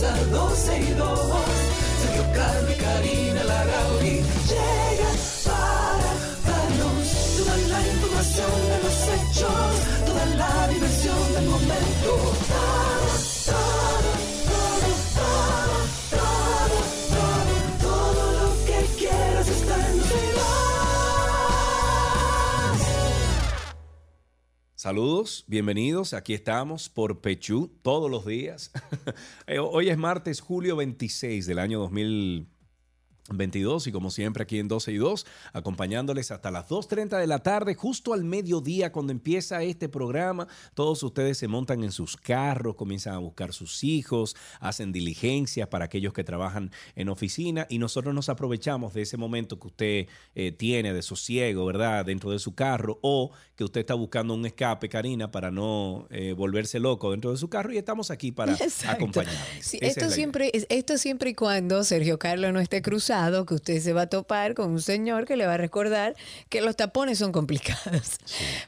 comienza 12 y 2. Sergio Carlos y Karina Larrauri llegan para darnos toda la información de los hechos, toda la diversión del momento. Saludos, bienvenidos. Aquí estamos por Pechú todos los días. Eh, Hoy es martes, julio 26 del año 2022 y como siempre aquí en 12 y 2, acompañándoles hasta las 2.30 de la tarde, justo al mediodía cuando empieza este programa. Todos ustedes se montan en sus carros, comienzan a buscar sus hijos, hacen diligencias para aquellos que trabajan en oficina y nosotros nos aprovechamos de ese momento que usted eh, tiene de sosiego, ¿verdad? Dentro de su carro o que usted está buscando un escape, Karina, para no eh, volverse loco dentro de su carro y estamos aquí para acompañarles. Sí, es esto, idea. siempre, es- esto siempre y cuando Sergio Carlos no esté cruzado, que usted se va a topar con un señor que le va a recordar que los tapones son complicados.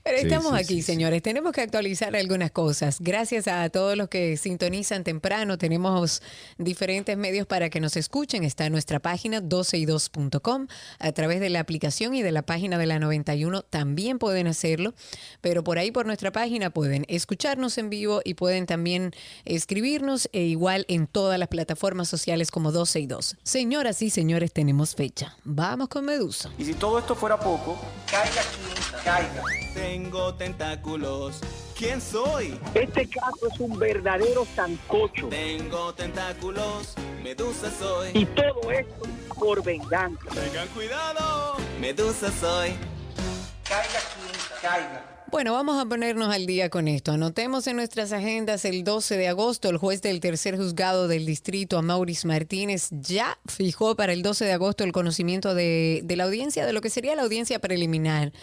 Pero estamos sí, aquí, sí, señores. Tenemos que actualizar algunas cosas. Gracias a todos los que sintonizan temprano. Tenemos diferentes medios para que nos escuchen. Está en nuestra página 12y2.com. A través de la aplicación y de la página de la 91 también pueden hacerlo. Pero por ahí, por nuestra página, pueden escucharnos en vivo y pueden también escribirnos e igual en todas las plataformas sociales como 12 y 2. Señoras y señores, tenemos fecha. Vamos con Medusa. Y si todo esto fuera poco, caiga aquí, caiga. Tengo tentáculos. ¿Quién soy? Este caso es un verdadero sancocho. Tengo tentáculos. Medusa soy. Y todo esto por venganza. Tengan cuidado. Medusa soy. Caiga aquí, caiga. Bueno, vamos a ponernos al día con esto. Anotemos en nuestras agendas el 12 de agosto, el juez del tercer juzgado del distrito, Amauris Martínez, ya fijó para el 12 de agosto el conocimiento de, la audiencia, de lo que sería la audiencia preliminar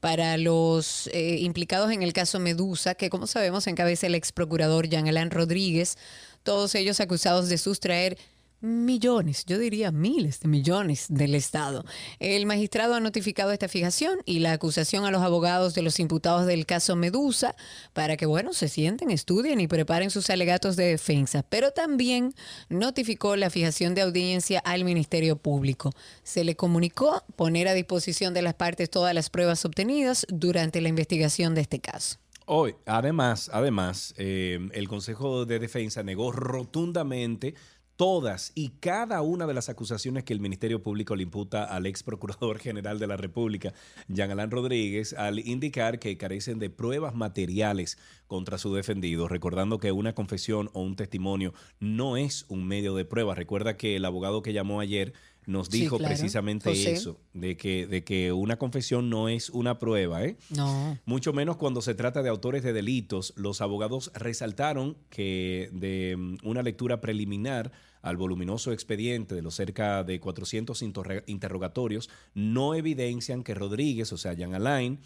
para los eh, implicados en el caso Medusa, que como sabemos encabeza el ex procurador Jean Alain Rodríguez, todos ellos acusados de sustraer millones, yo diría miles de millones del Estado. El magistrado ha notificado esta fijación y la acusación a los abogados de los imputados del caso Medusa para que, bueno, se sienten, estudien y preparen sus alegatos de defensa, pero también notificó la fijación de audiencia al Ministerio Público. Se le comunicó poner a disposición de las partes todas las pruebas obtenidas durante la investigación de este caso. Hoy, además, además, eh, el Consejo de Defensa negó rotundamente todas y cada una de las acusaciones que el Ministerio Público le imputa al ex procurador general de la República, Jean Alain Rodríguez, al indicar que carecen de pruebas materiales contra su defendido, recordando que una confesión o un testimonio no es un medio de prueba. Recuerda que el abogado que llamó ayer nos Sí, dijo claro. precisamente José. eso, de que, de que una confesión no es una prueba, ¿eh? No. Mucho menos cuando se trata de autores de delitos. Los abogados resaltaron que de mm, una lectura preliminar al voluminoso expediente de los cerca de 400 interro- interrogatorios no evidencian que Rodríguez, o sea, Jean Alain,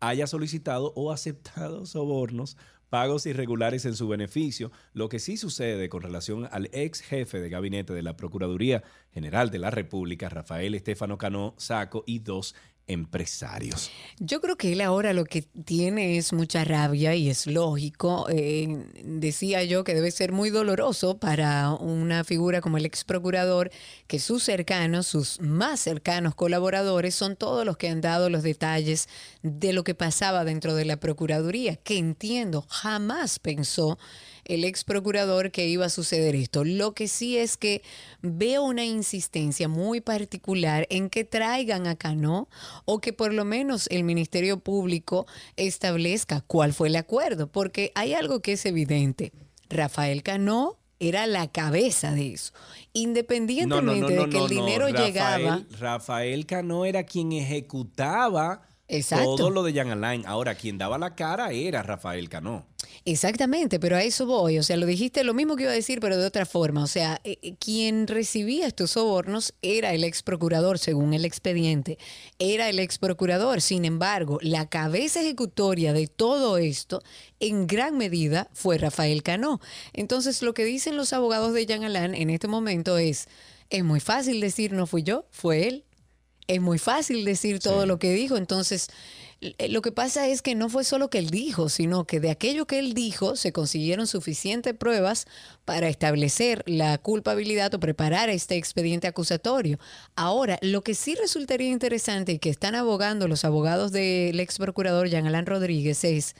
haya solicitado o aceptado sobornos, pagos irregulares en su beneficio. Lo que sí sucede con relación al ex jefe de gabinete de la Procuraduría General de la República, Rafael Estefano Cano Saco, y dos empresarios. Yo creo que él ahora lo que tiene es mucha rabia y es lógico. Eh, decía yo que debe ser muy doloroso para una figura como el ex procurador que sus cercanos, sus más cercanos colaboradores son todos los que han dado los detalles de lo que pasaba dentro de la Procuraduría, que entiendo, jamás pensó el ex procurador que iba a suceder esto. Lo que sí es que veo una insistencia muy particular en que traigan a Cano o que por lo menos el Ministerio Público establezca cuál fue el acuerdo, porque hay algo que es evidente. Rafael Cano era la cabeza de eso. Independientemente de que el dinero Rafael, llegaba. Rafael Cano era quien ejecutaba Exacto. todo lo de Jan Alain. Ahora, quien daba la cara era Rafael Cano. Exactamente, pero a eso voy. O sea, lo dijiste lo mismo que iba a decir, pero de otra forma. O sea, eh, eh, quien recibía estos sobornos era el ex procurador, según el expediente. Era el ex procurador. Sin embargo, la cabeza ejecutoria de todo esto, en gran medida, fue Rafael Cano. Entonces, lo que dicen los abogados de Jean Alain en este momento es: es muy fácil decir no fui yo, fue él. Es muy fácil decir todo Sí. lo que dijo. Entonces, lo que pasa es que no fue solo que él dijo, sino que de aquello que él dijo se consiguieron suficientes pruebas para establecer la culpabilidad o preparar este expediente acusatorio. Ahora, lo que sí resultaría interesante y que están abogando los abogados del ex procurador Jean Alain Rodríguez es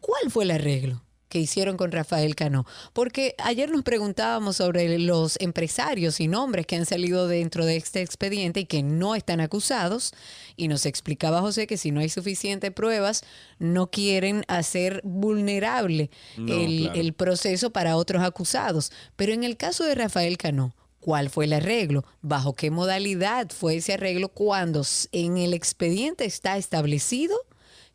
¿cuál fue el arreglo? Que hicieron con Rafael Cano. Porque ayer nos preguntábamos sobre los empresarios y nombres que han salido dentro de este expediente y que no están acusados. Y nos explicaba José que si no hay suficientes pruebas, no quieren hacer vulnerable No, el, claro. el proceso para otros acusados. Pero en el caso de Rafael Cano, ¿Cuál fue el arreglo? ¿Bajo qué modalidad fue ese arreglo cuando en el expediente está establecido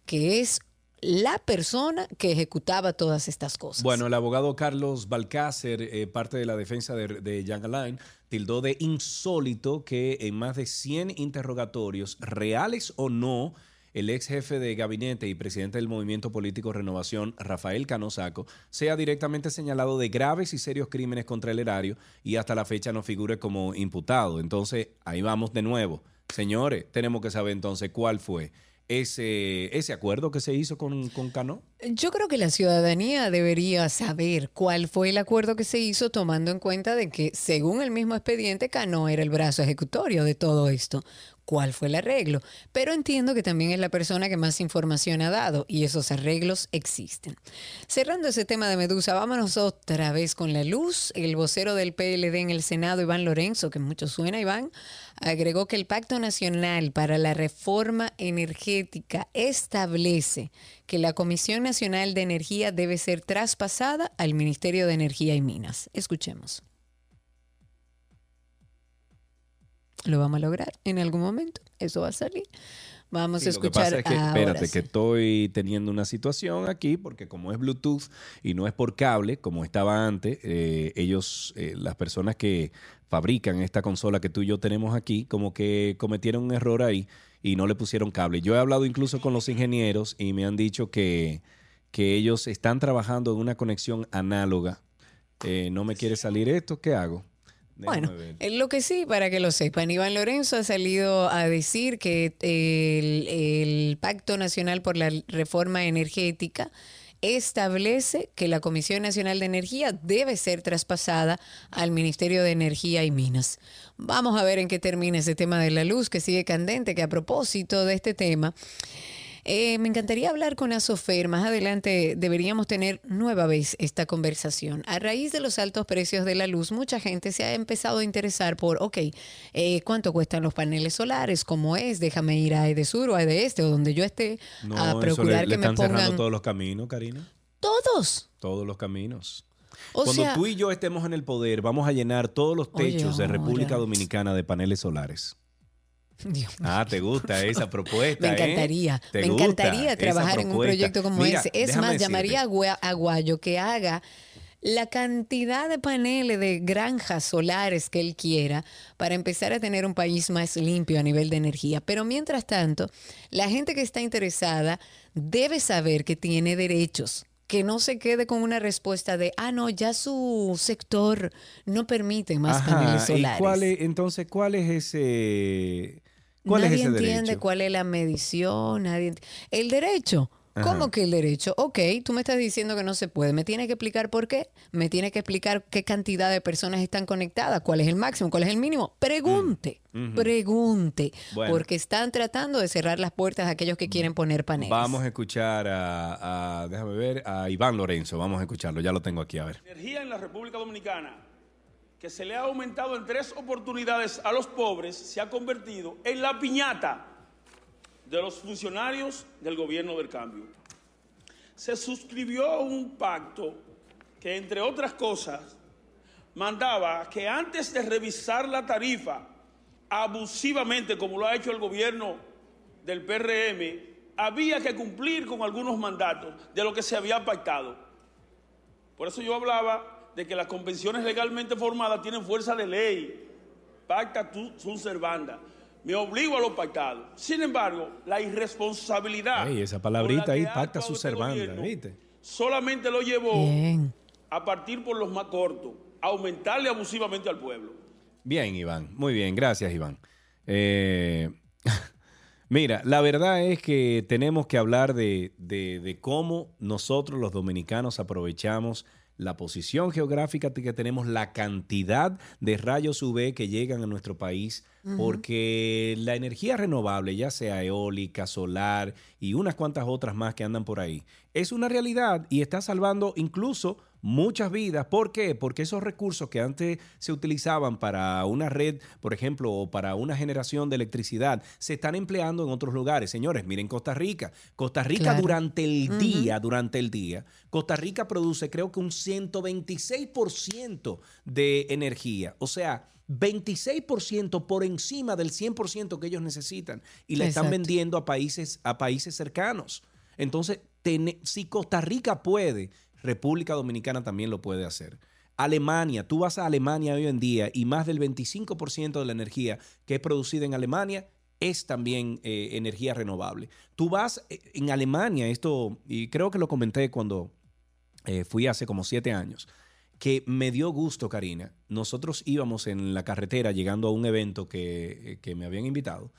que es la persona que ejecutaba todas estas cosas? Bueno, el abogado Carlos Balcácer, eh, parte de la defensa de, de Jean Alain, tildó de insólito que en más de 100 interrogatorios, reales o no, el ex jefe de gabinete y presidente del movimiento político Renovación, Rafael Canosaco, sea directamente señalado de graves y serios crímenes contra el erario y hasta la fecha no figure como imputado. Entonces, ahí vamos de nuevo. Señores, tenemos que saber entonces cuál fue ese, ese acuerdo que se hizo con, con Cano. Yo creo que la ciudadanía debería saber cuál fue el acuerdo que se hizo tomando en cuenta de que, según el mismo expediente, Cano era el brazo ejecutorio de todo esto. ¿Cuál fue el arreglo? Pero entiendo que también es la persona que más información ha dado y esos arreglos existen. Cerrando ese tema de Medusa, vámonos otra vez con la luz. El vocero del PLD en el Senado, Iván Lorenzo, que mucho suena, Iván, agregó que el Pacto Nacional para la Reforma Energética establece que la Comisión Nacional de Energía debe ser traspasada al Ministerio de Energía y Minas. Escuchemos. Lo vamos a lograr en algún momento. Eso va a salir. Vamos Sí, a lo que escuchar pasa es que, ahora espérate, sí. que estoy teniendo una situación aquí, porque como es Bluetooth y no es por cable, como estaba antes, eh, ellos, eh, las personas que fabrican esta consola que tú y yo tenemos aquí, como que cometieron un error ahí y no le pusieron cable. Yo he hablado incluso con los ingenieros y me han dicho que, que ellos están trabajando en una conexión análoga. Eh, no me quiere salir esto, ¿qué hago? Déjame Bueno, ver. lo que sí, para que lo sepan, Iván Lorenzo ha salido a decir que el, el Pacto Nacional por la Reforma Energética establece que la Comisión Nacional de Energía debe ser traspasada al Ministerio de Energía y Minas. Vamos a ver en qué termina ese tema de la luz, que sigue candente, que a propósito de este tema, eh, me encantaría hablar con Asofer. Más adelante deberíamos tener nueva vez esta conversación. A raíz de los altos precios de la luz, mucha gente se ha empezado a interesar por, ok, eh, ¿cuánto cuestan los paneles solares? ¿Cómo es? Déjame ir a Edesur o a Edeste o donde yo esté No, a procurar le, le que me están cerrando pongan todos los caminos, Karina. todos. Todos los caminos. O Cuando sea, tú y yo estemos en el poder, vamos a llenar todos los Oye, techos de República. Dominicana de paneles solares. Dios. Ah, ¿te gusta esa propuesta? Me eh? encantaría, ¿Te me encantaría trabajar en un proyecto como Mira, ese. Es más, decirte. llamaría a Gua- a Guayo que haga la cantidad de paneles de granjas solares que él quiera para empezar a tener un país más limpio a nivel de energía. Pero mientras tanto, la gente que está interesada debe saber que tiene derechos. Que no se quede con una respuesta de, ah, no, ya su sector no permite más Ajá, paneles solares. ¿Y cuál es, entonces, cuál es ese, cuál nadie es ese entiende derecho? cuál es la medición, nadie El derecho. ¿Cómo que el derecho? Ok, tú me estás diciendo que no se puede. ¿Me tienes que explicar por qué? ¿Me tienes que explicar qué cantidad de personas están conectadas? ¿Cuál es el máximo? ¿Cuál es el mínimo? Pregunte, pregunte. Mm, Bueno. Porque están tratando de cerrar las puertas a aquellos que quieren poner paneles. Vamos a escuchar a, a- déjame ver, a Iván Lorenzo. Vamos a escucharlo, ya lo tengo aquí, a ver. energía en la República Dominicana, que se le ha aumentado en tres oportunidades a los pobres, se ha convertido en la piñata de los funcionarios del gobierno del cambio. Se suscribió un pacto que, entre otras cosas, mandaba que antes de revisar la tarifa abusivamente, como lo ha hecho el gobierno del PRM, había que cumplir con algunos mandatos de lo que se había pactado. Por eso yo hablaba de que las convenciones legalmente formadas tienen fuerza de ley. Pacta sunt servanda. Me obligo a lo pactado. Sin embargo, la irresponsabilidad. Ey, esa palabrita ahí, pacta sunt este ¿viste? Solamente lo llevó Bien. a partir por los más cortos, a aumentarle abusivamente al pueblo. Bien, Iván. Muy bien, gracias, Iván. Eh, mira, la verdad es que tenemos que hablar de, de- de cómo nosotros los dominicanos aprovechamos la posición geográfica que tenemos, la cantidad de rayos UV que llegan a nuestro país, porque la energía renovable, ya sea eólica, solar y unas cuantas otras más que andan por ahí, es una realidad y está salvando incluso muchas vidas. ¿Por qué? Porque esos recursos que antes se utilizaban para una red, por ejemplo, o para una generación de electricidad, se están empleando en otros lugares. Señores, miren Costa Rica. Costa Rica Claro. durante el día, durante el día, Costa Rica produce creo que un 126% de energía. O sea, 26% por encima del 100% que ellos necesitan y la están vendiendo a países, a países cercanos. Entonces, si Costa Rica puede, República Dominicana también lo puede hacer. Alemania, tú vas a Alemania hoy en día y más del 25% de la energía que es producida en Alemania es también eh, energía renovable. Tú vas eh, en Alemania, esto, y creo que lo comenté cuando eh, fui hace como siete años, que me dio gusto, Karina. Nosotros íbamos en la carretera llegando a un evento que, que me habían invitado.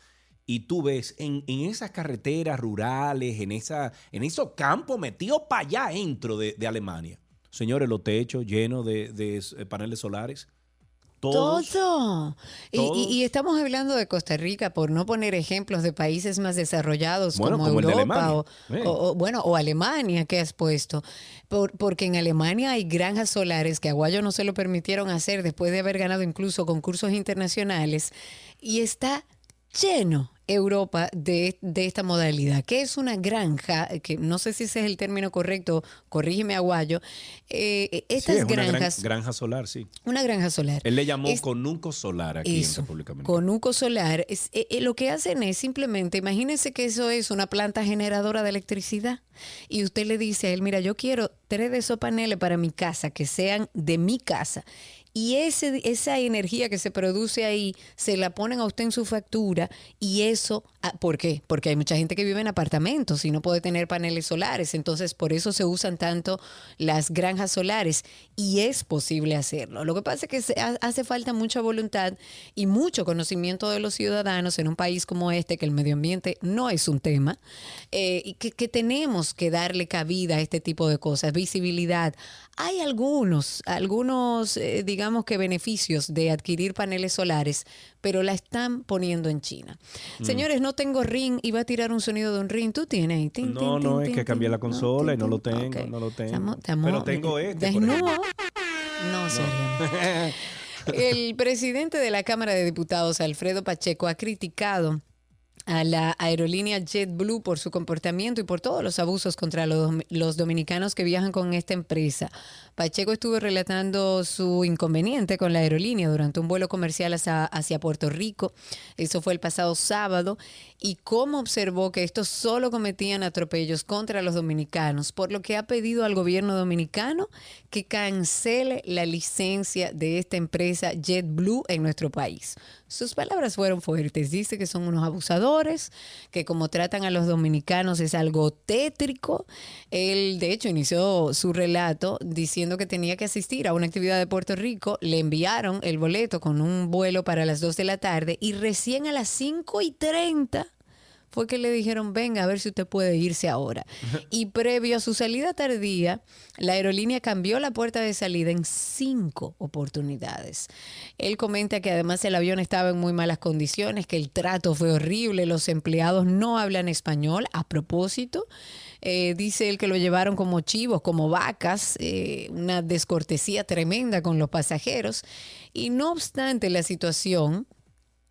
Y tú ves en, en esas carreteras rurales, en, esa, en esos campos metidos para allá dentro de, de Alemania. Señores, los techos llenos de, de, eh, paneles solares. Todos. Todo. Y- Todos. Y, y estamos hablando de Costa Rica por no poner ejemplos de países más desarrollados Bueno, como, como Europa o, Eh. o- o, bueno o Alemania que has puesto. Por- porque en Alemania hay granjas solares que Aguayo no se lo permitieron hacer después de haber ganado incluso concursos internacionales y está lleno Europa de, de esta modalidad, que es una granja, que no sé si ese es el término correcto, corrígeme Aguayo, eh, Sí, estas es una gran- granjas, granja solar, sí. una granja solar. Él le llamó Es- conuco solar aquí eso, en República Dominicana. Conuco solar, es, eh, eh, lo que hacen es simplemente, imagínense que eso es una planta generadora de electricidad y usted le dice a él, mira, yo quiero tres de esos paneles para mi casa, que sean de mi casa. Y ese, esa energía que se produce ahí se la ponen a usted en su factura y eso, ah, ¿por qué? Porque hay mucha gente que vive en apartamentos y no puede tener paneles solares, entonces por eso se usan tanto las granjas solares y es posible hacerlo. Lo que pasa es que se ha- hace falta mucha voluntad y mucho conocimiento de los ciudadanos en un país como este, que el medio ambiente no es un tema, eh, y que, que tenemos que darle cabida a este tipo de cosas, visibilidad. Hay algunos, algunos, eh, digamos que beneficios de adquirir paneles solares, pero la están poniendo en China. Mm. Señores, no tengo ring y va a tirar un sonido de un ring. ¿Tú tienes? Tin, No, tin, no, tin, es que cambié la consola y tin, no lo tengo, no lo tengo. Estamos- estamos- Pero tengo este, por No, ejemplo. no. El presidente de la Cámara de Diputados, Alfredo Pacheco, ha criticado a la aerolínea JetBlue por su comportamiento y por todos los abusos contra los, los dominicanos que viajan con esta empresa. Pacheco estuvo relatando su inconveniente con la aerolínea durante un vuelo comercial hacia, hacia Puerto Rico. Eso fue el pasado sábado. Y cómo observó que estos solo cometían atropellos contra los dominicanos, por lo que ha pedido al gobierno dominicano que cancele la licencia de esta empresa JetBlue en nuestro país. Sus palabras fueron fuertes. Dice que son unos abusadores, que como tratan a los dominicanos es algo tétrico. Él, de hecho, inició su relato diciendo que tenía que asistir a una actividad de Puerto Rico. Le enviaron el boleto con un vuelo para las 2 de la tarde y recién a las 5 y 30 fue que le dijeron, venga a ver si usted puede irse ahora. Y previo a su salida tardía, la aerolínea cambió la puerta de salida en cinco oportunidades. Él comenta que además el avión estaba en muy malas condiciones, que el trato fue horrible, los empleados no hablan español a propósito. Eh, dice él que lo llevaron como chivos, como vacas, eh, una descortesía tremenda con los pasajeros. Y no obstante la situación,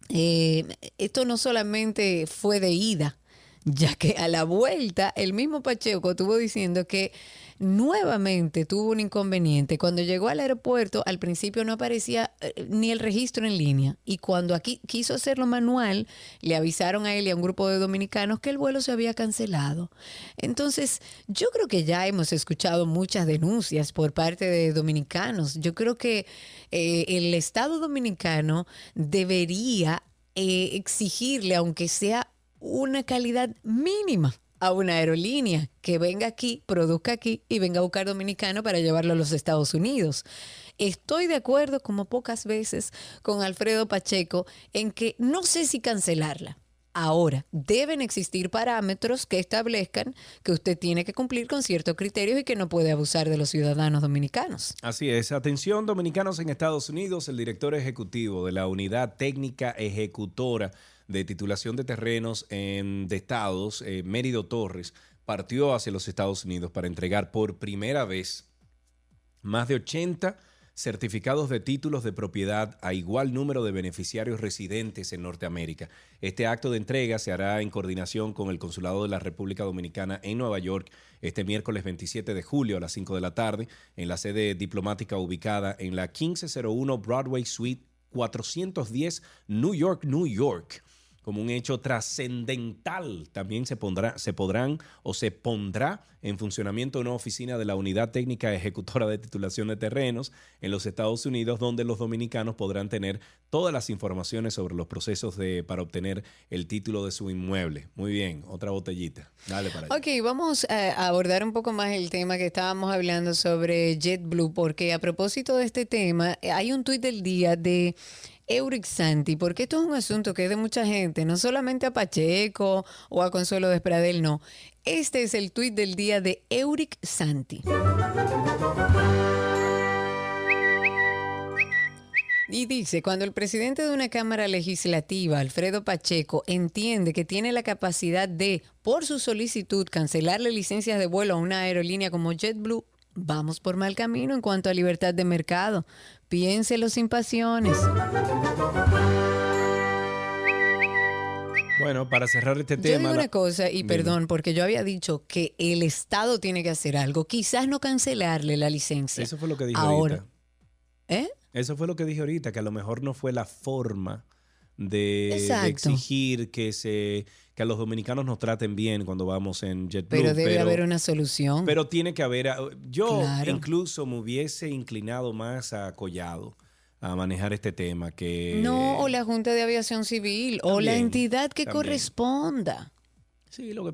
eh, esto no solamente fue de ida, ya que a la vuelta el mismo Pacheco estuvo diciendo que nuevamente tuvo un inconveniente. Cuando llegó al aeropuerto, al principio no aparecía eh, ni el registro en línea. Y cuando aquí quiso hacerlo manual, le avisaron a él y a un grupo de dominicanos que el vuelo se había cancelado. Entonces, yo creo que ya hemos escuchado muchas denuncias por parte de dominicanos. Yo creo que eh, el Estado dominicano debería eh, exigirle, aunque sea una calidad mínima a una aerolínea que venga aquí, produzca aquí y venga a buscar dominicano para llevarlo a los Estados Unidos. Estoy de acuerdo, como pocas veces, con Alfredo Pacheco en que no sé si cancelarla. Ahora, deben existir parámetros que establezcan que usted tiene que cumplir con ciertos criterios y que no puede abusar de los ciudadanos dominicanos. Así es. Atención, dominicanos en Estados Unidos, el director ejecutivo de la Unidad Técnica Ejecutora de Titulación de Terrenos en, de Estados, eh, Mérido Torres, partió hacia los Estados Unidos para entregar por primera vez más de 80 certificados de títulos de propiedad a igual número de beneficiarios residentes en Norteamérica. Este acto de entrega se hará en coordinación con el Consulado de la República Dominicana en Nueva York este miércoles 27 de julio a las 5 de la tarde en la sede diplomática ubicada en la 1501 Broadway Suite 410 New York, New York como un hecho trascendental. También se, pondrá, se podrán o se pondrá en funcionamiento una oficina de la Unidad Técnica Ejecutora de Titulación de Terrenos en los Estados Unidos, donde los dominicanos podrán tener todas las informaciones sobre los procesos de, para obtener el título de su inmueble. Muy bien, otra botellita. Dale para allá. Ok, vamos a abordar un poco más el tema que estábamos hablando sobre JetBlue, porque a propósito de este tema, hay un tuit del día de Euric Santi, porque esto es un asunto que es de mucha gente, no solamente a Pacheco o a Consuelo Despradel, no. Este es el tuit del día de Euric Santi. Y dice, cuando el presidente de una Cámara Legislativa, Alfredo Pacheco, entiende que tiene la capacidad de, por su solicitud, cancelarle licencias de vuelo a una aerolínea como JetBlue, vamos por mal camino en cuanto a libertad de mercado. Piénselo sin pasiones. Bueno, para cerrar este Yo tema. digo la- una cosa, y Dime. perdón, porque yo había dicho que el Estado tiene que hacer algo, quizás no cancelarle la licencia. Eso fue lo que dije Ahora, ahorita. ¿Eh? Eso fue lo que dije ahorita, que a lo mejor no fue la forma de, exigir que se que a los dominicanos nos traten bien cuando vamos en JetBlue. Pero debe haber una solución. Pero tiene que haber. Yo Claro. incluso me hubiese inclinado más a Collado a manejar este tema que. no, o la Junta de Aviación Civil, o la entidad que también. corresponda. Sí, lo que.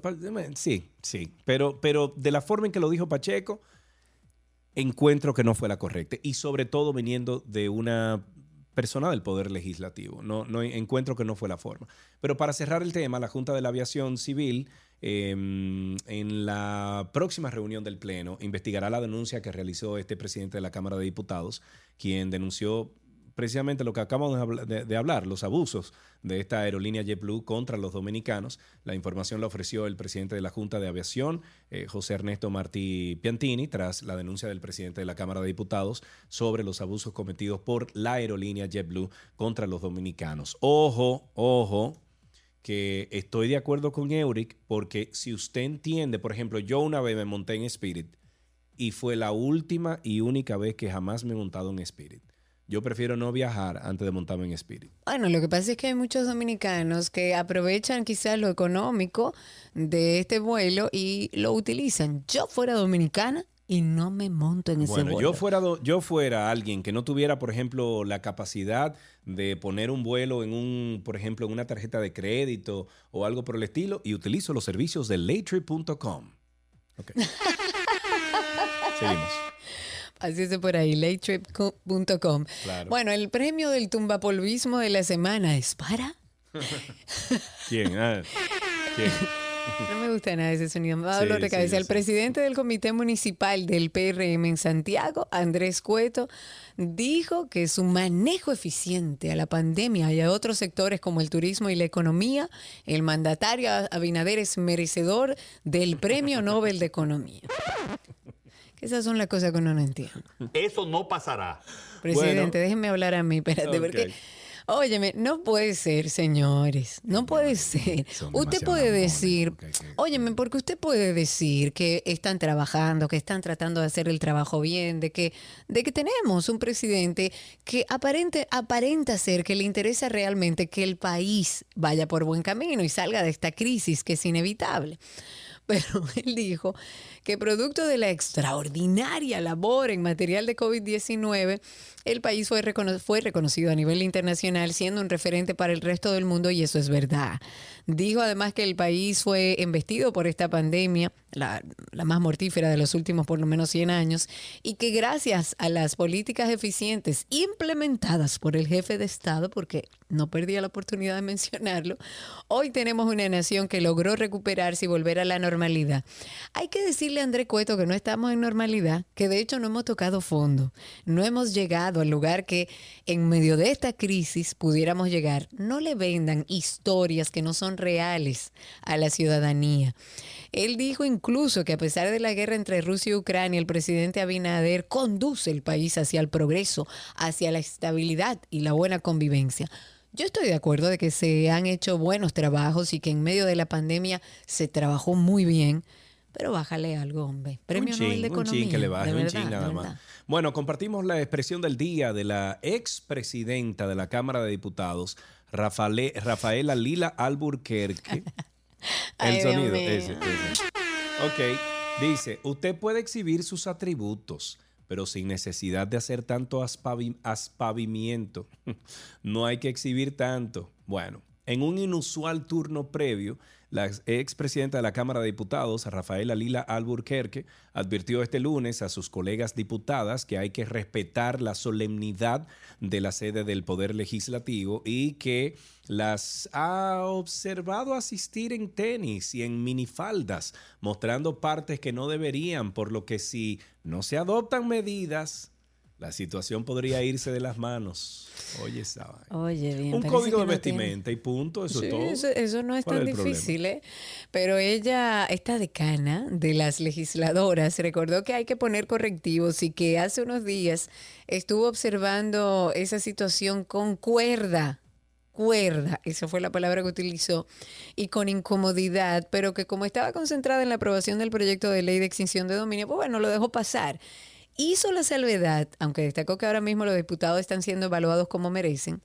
Sí, sí. Pero, pero de la forma en que lo dijo Pacheco, encuentro que no fue la correcta. Y sobre todo viniendo de una persona del Poder Legislativo. No, no encuentro que no fue la forma. Pero para cerrar el tema, la Junta de la Aviación Civil, eh, en la próxima reunión del Pleno, investigará la denuncia que realizó este presidente de la Cámara de Diputados, quien denunció precisamente lo que acabamos de habla- de, de hablar, los abusos de esta aerolínea JetBlue contra los dominicanos. La información la ofreció el presidente de la Junta de Aviación, eh, José Ernesto Martí Piantini, tras la denuncia del presidente de la Cámara de Diputados sobre los abusos cometidos por la aerolínea JetBlue contra los dominicanos. Ojo, ojo, que estoy de acuerdo con Euric, porque si usted entiende, por ejemplo, yo una vez me monté en Spirit y fue la última y única vez que jamás me he montado en Spirit. Yo prefiero no viajar antes de montarme en Spirit. Bueno, lo que pasa es que hay muchos dominicanos que aprovechan quizás lo económico de este vuelo y lo utilizan. Yo fuera dominicana y no me monto en ese Bueno, vuelo. yo fuera, yo fuera alguien que no tuviera, por ejemplo, la capacidad de poner un vuelo en un, por ejemplo, en una tarjeta de crédito o algo por el estilo y utilizo los servicios de laytrip.com. Ok. Seguimos. Así es por ahí, laytrip.com. Claro. Bueno, el premio del tumbapolvismo de la semana es para... ¿Quién? Ah, ¿Quién? No me gusta nada ese sonido. Dolor Sí, de sí, el presidente del Comité Municipal del PRM en Santiago, Andrés Cueto, dijo que su manejo eficiente a la pandemia y a otros sectores como el turismo y la economía, el mandatario Abinader es merecedor del Premio Nobel de Economía. Esas son las cosas que uno no entiende. Eso no pasará. Presidente, Bueno. déjenme hablar a mí, espérate, porque... Óyeme, no puede ser, señores. No puede ser. Usted puede decir, óyeme, porque usted puede decir que están trabajando, que están tratando de hacer el trabajo bien, de que, de que tenemos un presidente que aparente, aparenta ser que le interesa realmente que el país vaya por buen camino y salga de esta crisis que es inevitable. Pero él dijo que producto de la extraordinaria labor en material de COVID-19, el país fue, recono- fue reconocido a nivel internacional siendo un referente para el resto del mundo y eso es verdad. Dijo además que el país fue embestido por esta pandemia, la, la más mortífera de los últimos por lo menos 100 años, y que gracias a las políticas eficientes implementadas por el jefe de Estado, porque no perdía la oportunidad de mencionarlo, hoy tenemos una nación que logró recuperarse y volver a la normalidad. Hay que decirle a André Cueto que no estamos en normalidad, que de hecho no hemos tocado fondo, no hemos llegado al lugar que en medio de esta crisis pudiéramos llegar. No le vendan historias que no son reales a la ciudadanía. Él dijo incluso que a pesar de la guerra entre Rusia y Ucrania, el presidente Abinader conduce el país hacia el progreso, hacia la estabilidad y la buena convivencia. Yo estoy de acuerdo de que se han hecho buenos trabajos y que en medio de la pandemia se trabajó muy bien, pero bájale algo, hombre. Premio un Nobel chin, de un Economía. chin que le baje, de un verdad, chin nada verdad. más. Bueno, compartimos la expresión del día de la expresidenta de la Cámara de Diputados, Rafael, Rafaela Lila Alburquerque. Ay, El sonido, ese, ese. Ok, dice, usted puede exhibir sus atributos, pero sin necesidad de hacer tanto aspavi- aspavimiento. No hay que exhibir tanto. Bueno, en un inusual turno previo, la ex- expresidenta de la Cámara de Diputados, Rafaela Lila Alburquerque, advirtió este lunes a sus colegas diputadas que hay que respetar la solemnidad de la sede del Poder Legislativo y que las ha observado asistir en tenis y en minifaldas, mostrando partes que no deberían, por lo que si no se adoptan medidas, la situación podría irse de las manos. Oye, esa. Oye, bien. Un código de no tiene- vestimenta y punto, eso Sí, es todo. Eso, eso no es ¿Cuál tan es difícil, ¿eh? Pero ella, esta decana de las legisladoras, recordó que hay que poner correctivos y que hace unos días estuvo observando esa situación con cuerda. Cuerda, esa fue la palabra que utilizó, y con incomodidad, pero que como estaba concentrada en la aprobación del proyecto de ley de extinción de dominio, pues bueno, lo dejó pasar. Hizo la salvedad, aunque destacó que ahora mismo los diputados están siendo evaluados como merecen,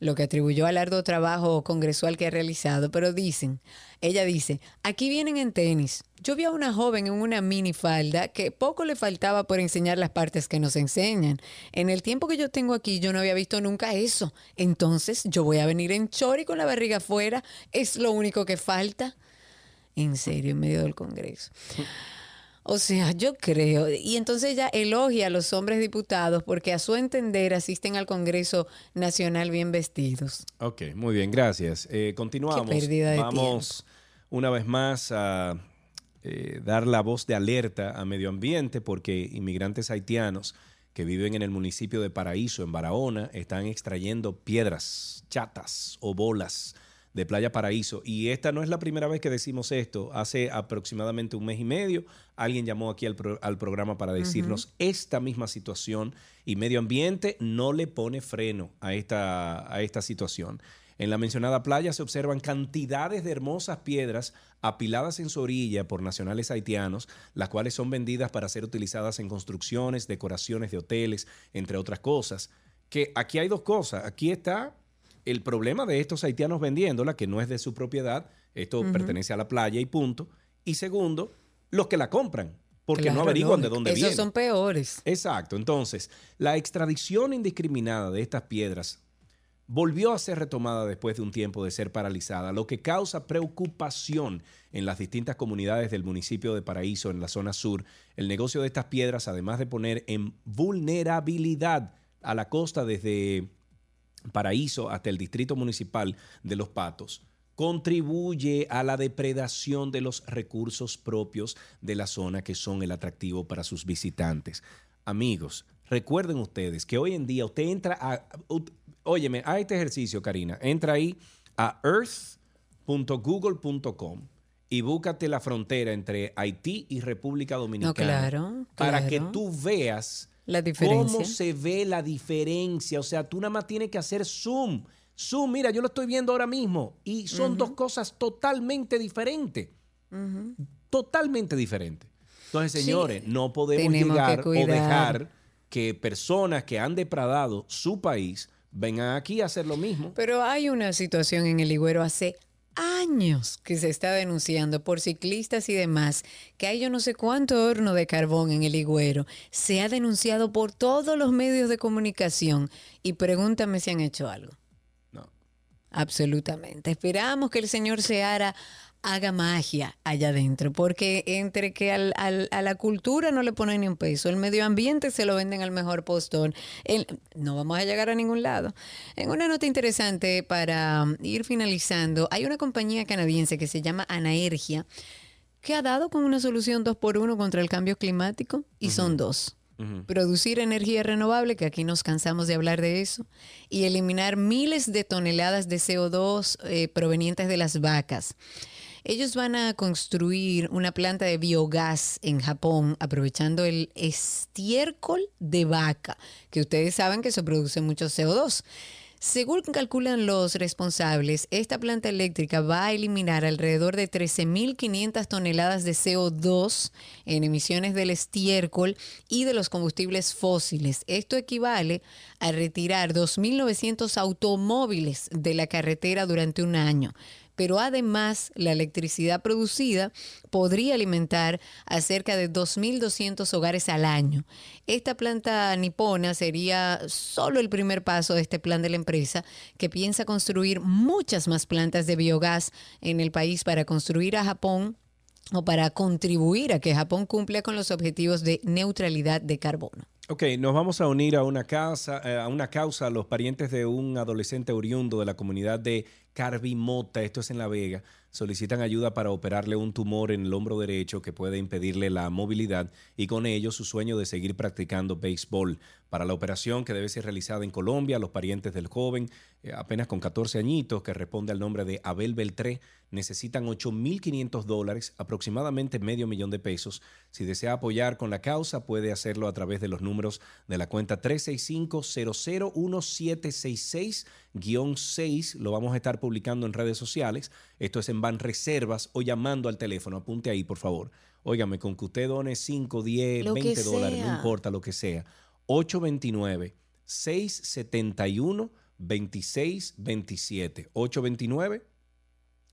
lo que atribuyó al arduo trabajo congresual que ha realizado, pero dicen, ella dice, aquí vienen en tenis. Yo vi a una joven en una minifalda que poco le faltaba por enseñar las partes que nos enseñan. En el tiempo que yo tengo aquí yo no había visto nunca eso. Entonces yo voy a venir en chori con la barriga afuera. Es lo único que falta. En serio, en medio del Congreso. O sea, yo creo. Y entonces ella elogia a los hombres diputados porque a su entender asisten al Congreso Nacional bien vestidos. Ok, muy bien, gracias. Eh, continuamos. Qué pérdida de Vamos una vez más a eh, dar la voz de alerta a medio ambiente porque inmigrantes haitianos que viven en el municipio de Paraíso, en Barahona, están extrayendo piedras, chatas o bolas de Playa Paraíso. Y esta no es la primera vez que decimos esto. Hace aproximadamente un mes y medio alguien llamó aquí al, pro- al programa para decirnos esta misma situación y medio ambiente no le pone freno a esta, a esta situación. En la mencionada playa se observan cantidades de hermosas piedras apiladas en su orilla por nacionales haitianos, las cuales son vendidas para ser utilizadas en construcciones, decoraciones de hoteles, entre otras cosas. Que aquí hay dos cosas. Aquí está el problema de estos haitianos vendiéndola, que no es de su propiedad, esto pertenece a la playa y punto. Y segundo, los que la compran, porque no averiguan de dónde Esos viene. son peores. Exacto. Entonces, la extradición indiscriminada de estas piedras volvió a ser retomada después de un tiempo de ser paralizada, lo que causa preocupación en las distintas comunidades del municipio de Paraíso, en la zona sur. El negocio de estas piedras, además de poner en vulnerabilidad a la costa desde Paraíso hasta el distrito municipal de Los Patos, contribuye a la depredación de los recursos propios de la zona que son el atractivo para sus visitantes. Amigos, recuerden ustedes que hoy en día usted entra a... Óyeme, a este ejercicio, Karina, entra ahí a earth.google.com y búscate la frontera entre Haití y República Dominicana. claro, Para que tú veas La diferencia. ¿Cómo se ve la diferencia? O sea, tú nada más tienes que hacer zoom. Zoom, mira, yo lo estoy viendo ahora mismo. Y son dos cosas totalmente diferentes. Totalmente diferentes. Entonces, Sí. señores, no podemos Tenemos llegar o dejar que personas que han depradado su país vengan aquí a hacer lo mismo. Pero hay una situación en el Ligüero hace años que se está denunciando por ciclistas y demás, que hay yo no sé cuánto horno de carbón en el Ligüero. Se ha denunciado por todos los medios de comunicación y pregúntame si han hecho algo. No. Absolutamente. Esperamos que el señor Seara haga magia allá adentro, porque entre que al- al- a la cultura no le ponen ni un peso, el medio ambiente se lo venden al mejor postón, el- no vamos a llegar a ningún lado. En una nota interesante para um, ir finalizando, hay una compañía canadiense que se llama Anaergia, que ha dado con una solución dos por uno contra el cambio climático, y son dos. Producir energía renovable, que aquí nos cansamos de hablar de eso, y eliminar miles de toneladas de CO2 eh, provenientes de las vacas. Ellos van a construir una planta de biogás en Japón aprovechando el estiércol de vaca, que ustedes saben que eso produce mucho CO2. Según calculan los responsables, esta planta eléctrica va a eliminar alrededor de 13.500 toneladas de CO2 en emisiones del estiércol y de los combustibles fósiles. Esto equivale a retirar 2.900 automóviles de la carretera durante un año pero además la electricidad producida podría alimentar a cerca de 2.200 hogares al año. Esta planta nipona sería solo el primer paso de este plan de la empresa que piensa construir muchas más plantas de biogás en el país para construir a Japón o para contribuir a que Japón cumpla con los objetivos de neutralidad de carbono. Ok, nos vamos a unir a una causa, eh, a una causa, los parientes de un adolescente oriundo de la comunidad de Carvimota, esto es en La Vega, solicitan ayuda para operarle un tumor en el hombro derecho que puede impedirle la movilidad y con ello su sueño de seguir practicando béisbol. Para la operación que debe ser realizada en Colombia, los parientes del joven, eh, apenas con 14 añitos, que responde al nombre de Abel Beltré, necesitan 8.500 dólares, aproximadamente medio millón de pesos. Si desea apoyar con la causa, puede hacerlo a través de los números de la cuenta 365-001766-6. Lo vamos a estar publicando en redes sociales. Esto es en Ban Reservas o llamando al teléfono. Apunte ahí, por favor. Óigame, con que usted done 5, 10, Lo que 20 dólares, no importa lo que sea. 829-671-2627. 829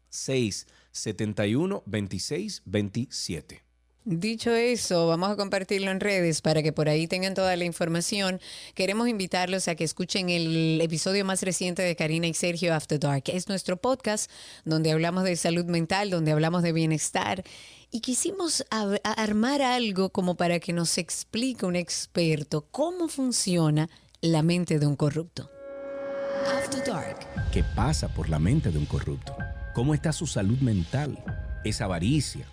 671 2627. Dicho eso, vamos a compartirlo en redes para que por ahí tengan toda la información. Queremos invitarlos a que escuchen el episodio más reciente de Karina y Sergio After Dark. Es nuestro podcast donde hablamos de salud mental, donde hablamos de bienestar. Y quisimos armar algo como para que nos explique un experto cómo funciona la mente de un corrupto. After Dark. ¿Qué pasa por la mente de un corrupto? ¿Cómo está su salud mental? ¿Es avaricia?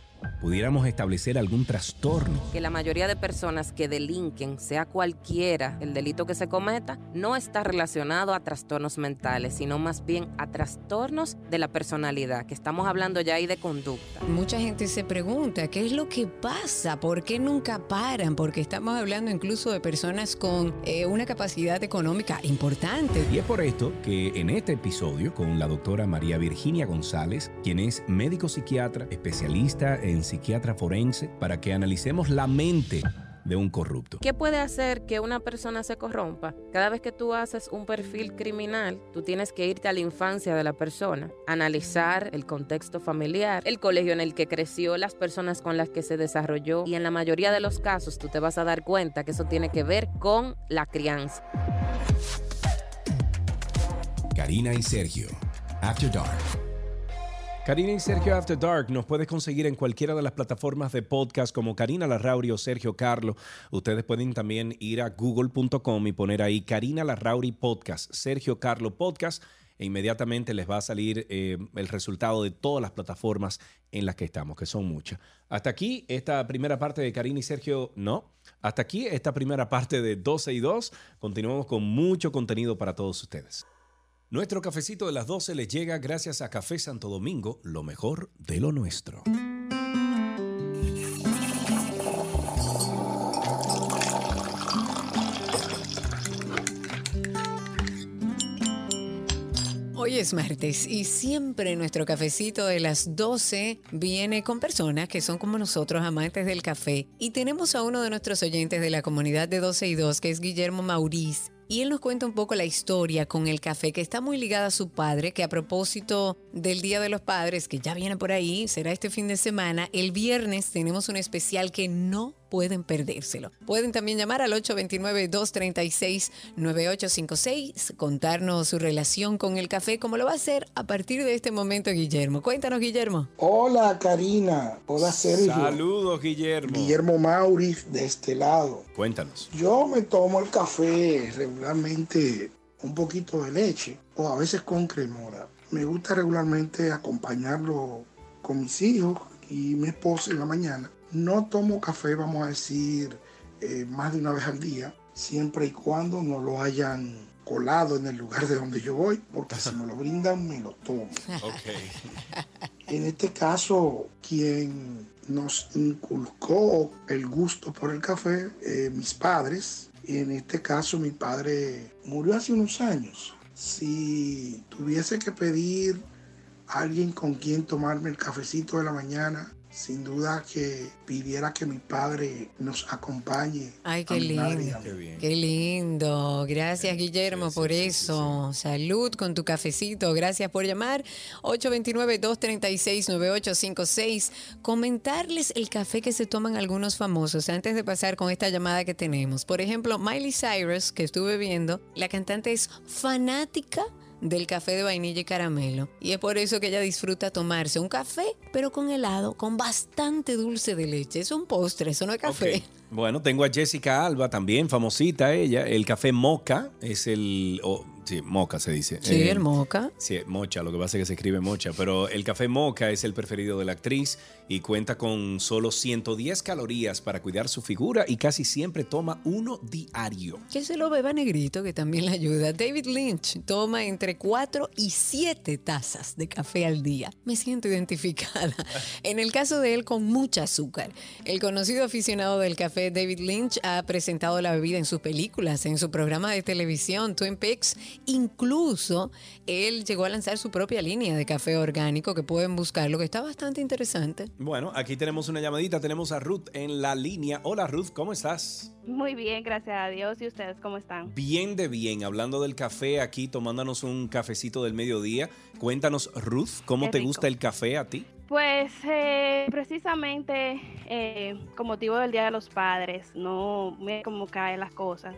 ¿Pudiéramos establecer algún trastorno? que la mayoría de personas que delinquen, sea cualquiera el delito que se cometa, no está relacionado a trastornos mentales, sino más bien a trastornos de la personalidad, que estamos hablando ya ahí de conducta. Mucha gente se pregunta qué es lo que pasa, por qué nunca paran, porque estamos hablando incluso de personas con eh, una capacidad económica importante. Y es por esto que en este episodio, con la doctora María Virginia González, quien es médico psiquiatra, especialista en psiquiatra forense, para que analicemos la mente de un corrupto. ¿Qué puede hacer que una persona se corrompa? Cada vez que tú haces un perfil criminal, tú tienes que irte a la infancia de la persona, analizar el contexto familiar, el colegio en el que creció, las personas con las que se desarrolló y en la mayoría de los casos tú te vas a dar cuenta que eso tiene que ver con la crianza. Karina y Sergio, After Dark. Karina y Sergio After Dark nos puedes conseguir en cualquiera de las plataformas de podcast como Karina Larrauri o Sergio Carlo. Ustedes pueden también ir a google.com y poner ahí Karina Larrauri Podcast, Sergio Carlo Podcast e inmediatamente les va a salir eh, el resultado de todas las plataformas en las que estamos, que son muchas. Hasta aquí esta primera parte de Karina y Sergio, no. Hasta aquí esta primera parte de 12 y 2. Continuamos con mucho contenido para todos ustedes. Nuestro cafecito de las 12 les llega gracias a Café Santo Domingo, lo mejor de lo nuestro. Hoy es martes y siempre nuestro cafecito de las 12 viene con personas que son como nosotros, amantes del café. Y tenemos a uno de nuestros oyentes de la comunidad de 12 y 2, que es Guillermo Mauriz. Y él nos cuenta un poco la historia con el café, que está muy ligada a su padre, que a propósito del Día de los Padres, que ya viene por ahí, será este fin de semana, el viernes tenemos un especial que no pueden perdérselo. Pueden también llamar al 829-236-9856, contarnos su relación con el café, como lo va a hacer a partir de este momento Guillermo. Cuéntanos, Guillermo. Hola, Karina. Hola, Sergio. Saludos, Guillermo. Guillermo Mauriz, de este lado. Cuéntanos. Yo me tomo el café regularmente un poquito de leche o a veces con cremora. Me gusta regularmente acompañarlo con mis hijos y mi esposa en la mañana. No tomo café, vamos a decir, eh, más de una vez al día, siempre y cuando no lo hayan colado en el lugar de donde yo voy, porque si me lo brindan, me lo tomo. En este caso, quien nos inculcó el gusto por el café, eh, mis padres, y en este caso mi padre murió hace unos años. Si tuviese que pedir a alguien con quien tomarme el cafecito de la mañana, sin duda que pidiera que mi padre nos acompañe. Ay, qué lindo. Qué lindo. Gracias, Guillermo, sí, por sí, sí, eso. Salud con tu cafecito. Gracias por llamar. 829-236-9856. Comentarles el café que se toman algunos famosos antes de pasar con esta llamada que tenemos. Por ejemplo, Miley Cyrus, que estuve viendo, la cantante es fanática del café de vainilla y caramelo. Y es por eso que ella disfruta tomarse un café, pero con helado, con bastante dulce de leche. Es un postre, eso no es café. Bueno, tengo a Jessica Alba también, famosita ella. El café moca es el... sí, moca se dice. Sí, Eh, el moca. Sí, mocha, lo que pasa es que se escribe mocha, pero el café mocha es el preferido de la actriz y cuenta con solo 110 calorías para cuidar su figura y casi siempre toma uno diario. Que se lo beba negrito, que también le ayuda. David Lynch toma entre 4 y 7 tazas de café al día. Me siento identificada. En el caso de él, con mucha azúcar. El conocido aficionado del café, David Lynch, ha presentado la bebida en sus películas, en su programa de televisión, Twin Peaks. Incluso él llegó a lanzar su propia línea de café orgánico, que pueden buscarlo, que está bastante interesante. Bueno, aquí tenemos una llamadita, tenemos a Ruth en la línea. Hola Ruth, ¿cómo estás? Muy bien, gracias a Dios. ¿Y ustedes cómo están? Bien de bien, hablando del café aquí, tomándonos un cafecito del mediodía. Cuéntanos, Ruth, ¿cómo Qué te rico. gusta el café a ti? Pues eh, precisamente eh, con motivo del Día de los Padres, no me como caen las cosas.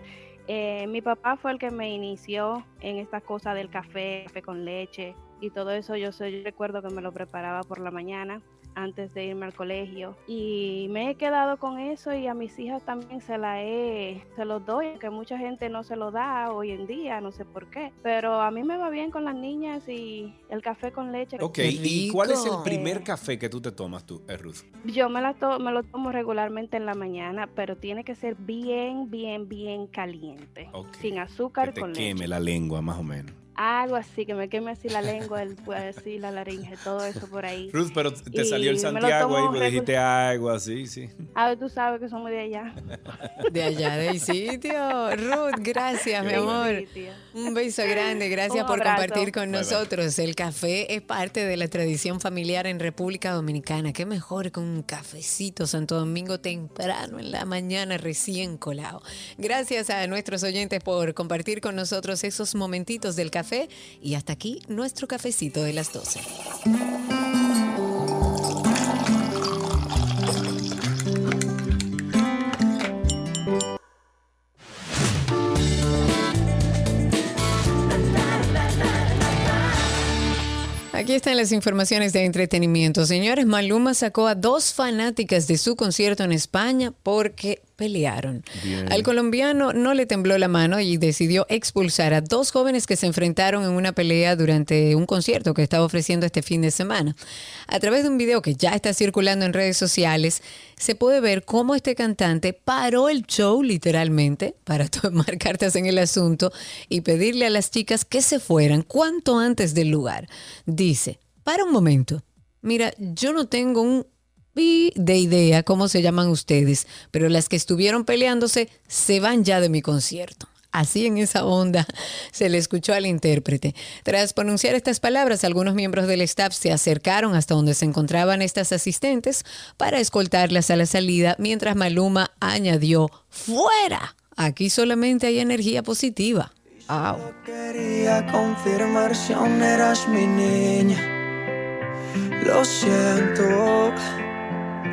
Eh, mi papá fue el que me inició en esta cosa del café, café con leche y todo eso. Yo, sé, yo recuerdo que me lo preparaba por la mañana antes de irme al colegio y me he quedado con eso y a mis hijas también se la he, se los doy, que mucha gente no se lo da hoy en día, no sé por qué, pero a mí me va bien con las niñas y el café con leche. Ok, ¿y cuál es el primer café que tú te tomas tú, eh, Ruth? Yo me, la to- me lo tomo regularmente en la mañana, pero tiene que ser bien, bien, bien caliente. Sin azúcar Que te con queme leche. la lengua, más o menos. Algo así, que me queme así la lengua, el, pues, así la laringe, todo eso por ahí. Ruth, pero te Y salió el Santiago ahí, me dijiste agua, sí, sí. A ver, tú sabes que somos de allá. De allá del sitio. Ruth, gracias, mi Qué amor. Un beso grande, gracias Un por abrazo. compartir con Bye, bye. nosotros. El café es parte de la tradición familiar en República Dominicana. Qué mejor que un cafecito Santo Domingo temprano en la mañana recién colado. Gracias a nuestros oyentes por compartir con nosotros esos momentitos del café y hasta aquí nuestro cafecito de las 12. Aquí están las informaciones de entretenimiento. Señores, Maluma sacó a dos fanáticas de su concierto en España porque pelearon. Bien. Al colombiano no le tembló la mano y decidió expulsar a dos jóvenes que se enfrentaron en una pelea durante un concierto que estaba ofreciendo este fin de semana. A través de un video que ya está circulando en redes sociales, se puede ver cómo este cantante paró el show literalmente para tomar cartas en el asunto y pedirle a las chicas que se fueran cuanto antes del lugar. Dice, para un momento, mira, yo no tengo un pi de idea cómo se llaman ustedes, pero las que estuvieron peleándose se van ya de mi concierto. Así en esa onda se le escuchó al intérprete. Tras pronunciar estas palabras, algunos miembros del staff se acercaron hasta donde se encontraban estas asistentes para escoltarlas a la salida, mientras Maluma añadió, fuera, aquí solamente hay energía positiva. Quería confirmar si aún eras mi niña. Lo siento.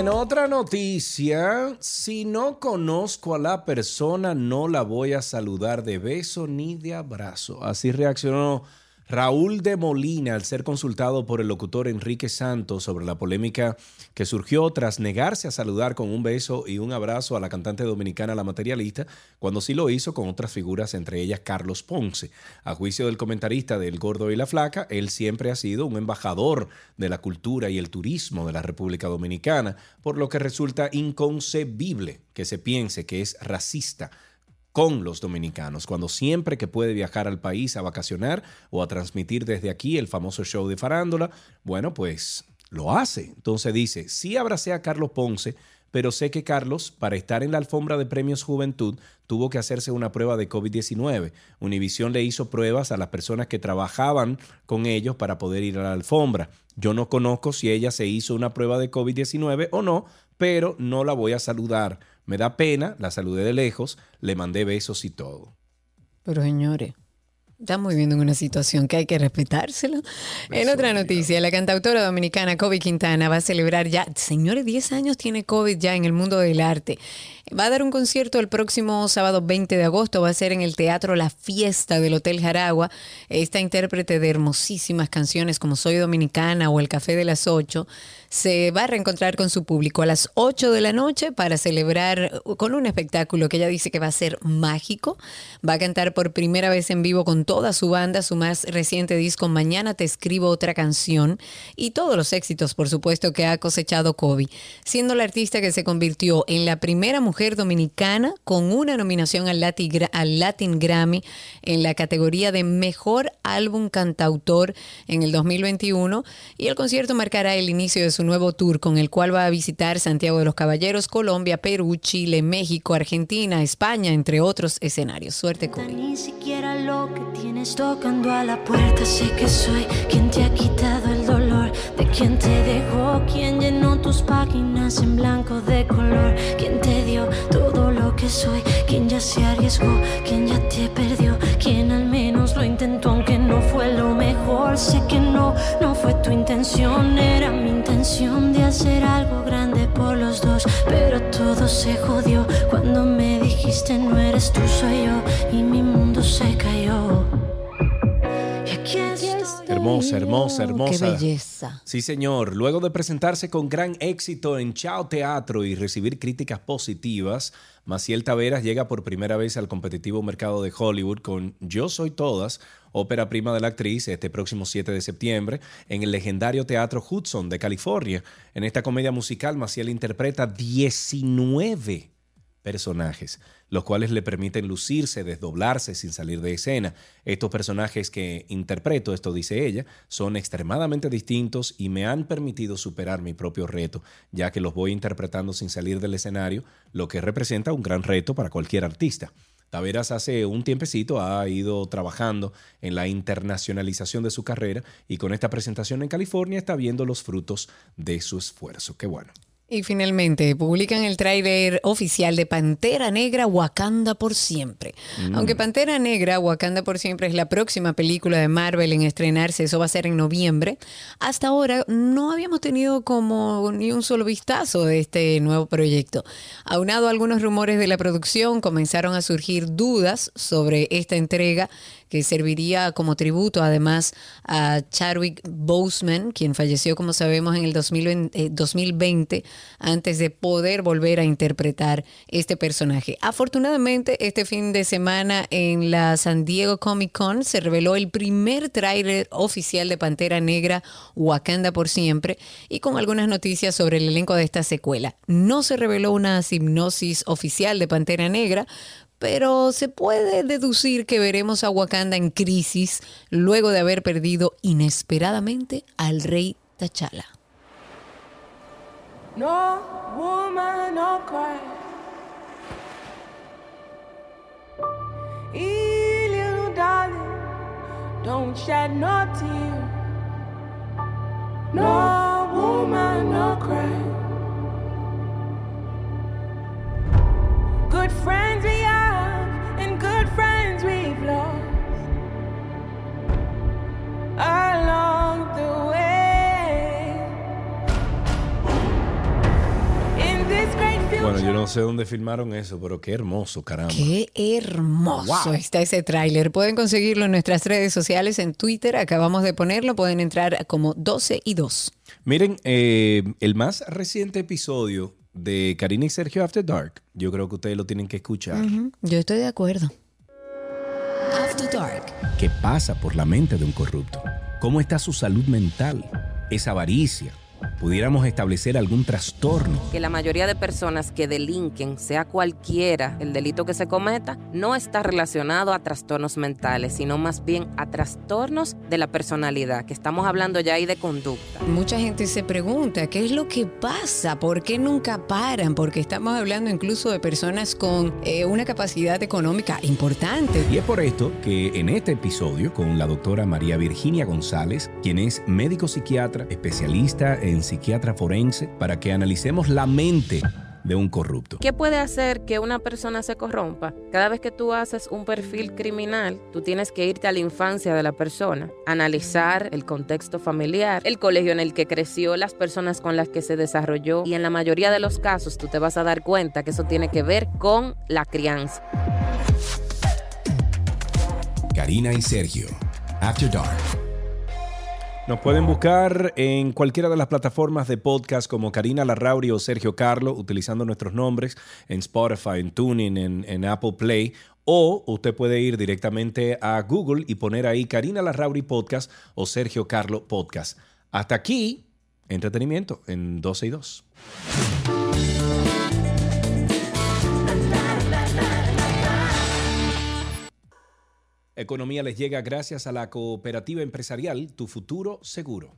En otra noticia, si no conozco a la persona, no la voy a saludar de beso ni de abrazo. Así reaccionó Raúl de Molina al ser consultado por el locutor Enrique Santos sobre la polémica que surgió tras negarse a saludar con un beso y un abrazo a la cantante dominicana La Materialista, cuando sí lo hizo con otras figuras, entre ellas Carlos Ponce. A juicio del comentarista del Gordo y la Flaca, él siempre ha sido un embajador de la cultura y el turismo de la República Dominicana, por lo que resulta inconcebible que se piense que es racista con los dominicanos, cuando siempre que puede viajar al país a vacacionar o a transmitir desde aquí el famoso show de farándula, bueno, pues lo hace. Entonces dice, sí abracé a Carlos Ponce, pero sé que Carlos, para estar en la alfombra de premios Juventud, tuvo que hacerse una prueba de COVID-19. Univisión le hizo pruebas a las personas que trabajaban con ellos para poder ir a la alfombra. Yo no conozco si ella se hizo una prueba de COVID-19 o no, pero no la voy a saludar. Me da pena, la saludé de lejos, le mandé besos y todo. Pero señores, estamos viviendo en una situación que hay que respetárselo. En otra noticia, la cantautora dominicana Kobe Quintana va a celebrar ya, señores, 10 años tiene COVID ya en el mundo del arte. Va a dar un concierto el próximo sábado 20 de agosto, va a ser en el Teatro La Fiesta del Hotel Jaragua. Esta intérprete de hermosísimas canciones como Soy Dominicana o El Café de las 8 se va a reencontrar con su público a las 8 de la noche para celebrar con un espectáculo que ella dice que va a ser mágico. Va a cantar por primera vez en vivo con toda su banda, su más reciente disco Mañana te escribo otra canción y todos los éxitos, por supuesto, que ha cosechado Kobe, siendo la artista que se convirtió en la primera mujer dominicana con una nominación al Latin, Grammy en la categoría de Mejor Álbum Cantautor en el 2021 y el concierto marcará el inicio de su nuevo tour con el cual va a visitar Santiago de los Caballeros, Colombia, Perú, Chile, México, Argentina, España, entre otros escenarios. Suerte, Kobe. Ni siquiera lo que tienes tocando a la puerta. Sé que soy quien te ha quitado el dolor, de quien te dejó, quien llenó tus páginas en blanco de color, quien te dio todo lo que soy, quien ya se arriesgó, quien ya te perdió, quien al menos lo intentó, aunque no fue lo mejor. Sé que no, no fue tu intención, de hacer algo grande por los dos, pero todo se jodió cuando me dijiste no eres tú, soy yo, y mi mundo se cayó. Hermosa, hermosa, hermosa. Qué belleza. Sí, señor. Luego de presentarse con gran éxito en Chao Teatro y recibir críticas positivas, Maciel Taveras llega por primera vez al competitivo mercado de Hollywood con Yo Soy Todas, ópera prima de la actriz, este próximo 7 de septiembre, en el legendario Teatro Hudson de California. En esta comedia musical, Maciel interpreta 19 personajes, los cuales le permiten lucirse, desdoblarse sin salir de escena. Estos personajes que interpreto, esto dice ella, son extremadamente distintos y me han permitido superar mi propio reto, ya que los voy interpretando sin salir del escenario, lo que representa un gran reto para cualquier artista. Taveras hace un tiempecito ha ido trabajando en la internacionalización de su carrera y con esta presentación en California está viendo los frutos de su esfuerzo. Qué bueno. Y finalmente publican el tráiler oficial de Pantera Negra Wakanda por siempre. Mm. Aunque Pantera Negra Wakanda por siempre es la próxima película de Marvel en estrenarse, eso va a ser en noviembre. Hasta ahora no habíamos tenido como ni un solo vistazo de este nuevo proyecto. Aunado a algunos rumores de la producción, comenzaron a surgir dudas sobre esta entrega que serviría como tributo además a Chadwick Boseman, quien falleció, como sabemos, en el 2020, eh, 2020 antes de poder volver a interpretar este personaje. Afortunadamente, este fin de semana en la San Diego Comic Con se reveló el primer tráiler oficial de Pantera Negra, Wakanda por siempre, y con algunas noticias sobre el elenco de esta secuela. No se reveló una hipnosis oficial de Pantera Negra, pero se puede deducir que veremos a Wakanda en crisis luego de haber perdido inesperadamente al rey T'Challa. No woman, no cry. Ee, little darling, don't shed no tear. No woman, no cry. Good friends we have, Bueno, yo no sé dónde filmaron eso, pero qué hermoso, caramba. Qué hermoso Wow. está ese tráiler. Pueden conseguirlo en nuestras redes sociales, en Twitter, acabamos de ponerlo, pueden entrar como 12 y 2. Miren, eh, el más reciente episodio de Karina y Sergio After Dark, yo creo que ustedes lo tienen que escuchar. Yo estoy de acuerdo. ¿Qué pasa por la mente de un corrupto? ¿Cómo está su salud mental? ¿Esa avaricia? ¿Pudiéramos establecer algún trastorno? que la mayoría de personas que delinquen, sea cualquiera el delito que se cometa, no está relacionado a trastornos mentales, sino más bien a trastornos de la personalidad, que estamos hablando ya ahí de conducta. Mucha gente se pregunta, ¿qué es lo que pasa? ¿Por qué nunca paran? Porque estamos hablando incluso de personas con eh, una capacidad económica importante. Y es por esto que en este episodio, con la doctora María Virginia González, quien es médico psiquiatra, especialista en psiquiatra forense, para que analicemos la mente de un corrupto. ¿Qué puede hacer que una persona se corrompa? Cada vez que tú haces un perfil criminal, tú tienes que irte a la infancia de la persona, analizar el contexto familiar, el colegio en el que creció, las personas con las que se desarrolló y en la mayoría de los casos tú te vas a dar cuenta que eso tiene que ver con la crianza. Karina y Sergio, After Dark. Nos pueden buscar en cualquiera de las plataformas de podcast como Karina Larrauri o Sergio Carlo, utilizando nuestros nombres en Spotify, en Tuning, en, Apple Play. O usted puede ir directamente a Google y poner ahí Karina Larrauri Podcast o Sergio Carlo Podcast. Hasta aquí, entretenimiento en 12 y 2. Economía les llega gracias a la cooperativa empresarial Tu Futuro Seguro.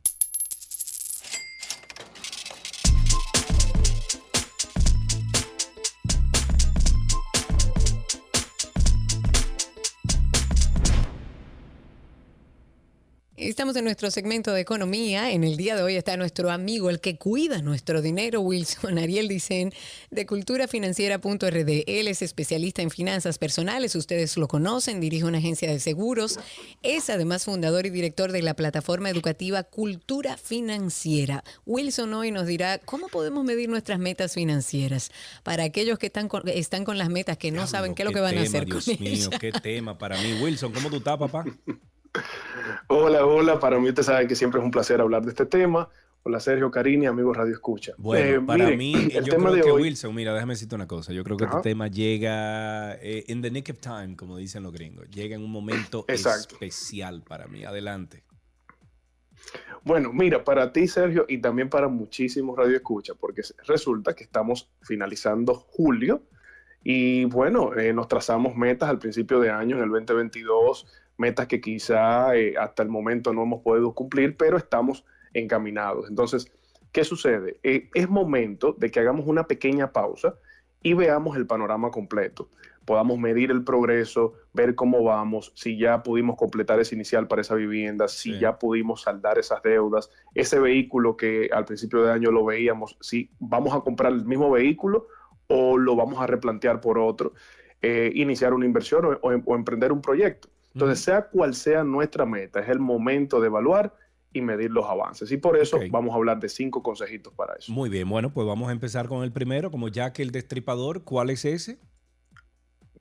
Estamos en nuestro segmento de economía. En el día de hoy está nuestro amigo, el que cuida nuestro dinero, Wilson Ariel Dicen, de culturafinanciera.rd. Él es especialista en finanzas personales, ustedes lo conocen, dirige una agencia de seguros. Es además fundador y director de la plataforma educativa Cultura Financiera. Wilson hoy nos dirá cómo podemos medir nuestras metas financieras para aquellos que están con, están con las metas que no saben qué es lo que van a hacer Dios con mío, ellas. qué tema para mí. Wilson, ¿cómo tú estás, papá? Hola, hola, para mí ustedes saben que siempre es un placer hablar de este tema. Hola Sergio, Karina, amigos Radio Escucha. Bueno, Eh, para miren, mí, el yo tema creo de que hoy, Wilson, mira, déjame decirte una cosa. Yo creo que Ajá. este tema llega eh, in the nick of time, como dicen los gringos. Llega en un momento Exacto. especial para mí. Adelante. bueno, mira, para ti Sergio y también para muchísimos Radio Escucha, porque resulta que estamos finalizando julio y bueno, eh, nos trazamos metas al principio de año, en el 2022, metas que quizá eh, hasta el momento no hemos podido cumplir, pero estamos encaminados. Entonces, ¿qué sucede? Eh, es momento de que hagamos una pequeña pausa y veamos el panorama completo. Podamos medir el progreso, ver cómo vamos, si ya pudimos completar ese inicial para esa vivienda, si Sí. ya pudimos saldar esas deudas, ese vehículo que al principio de año lo veíamos, si vamos a comprar el mismo vehículo o lo vamos a replantear por otro, eh, iniciar una inversión o, o- o emprender un proyecto. Entonces, sea cual sea nuestra meta, es el momento de evaluar y medir los avances. Y por eso vamos a hablar de cinco consejitos para eso. Muy bien, bueno, pues vamos a empezar con el primero, como Jack el Destripador. ¿Cuál es ese?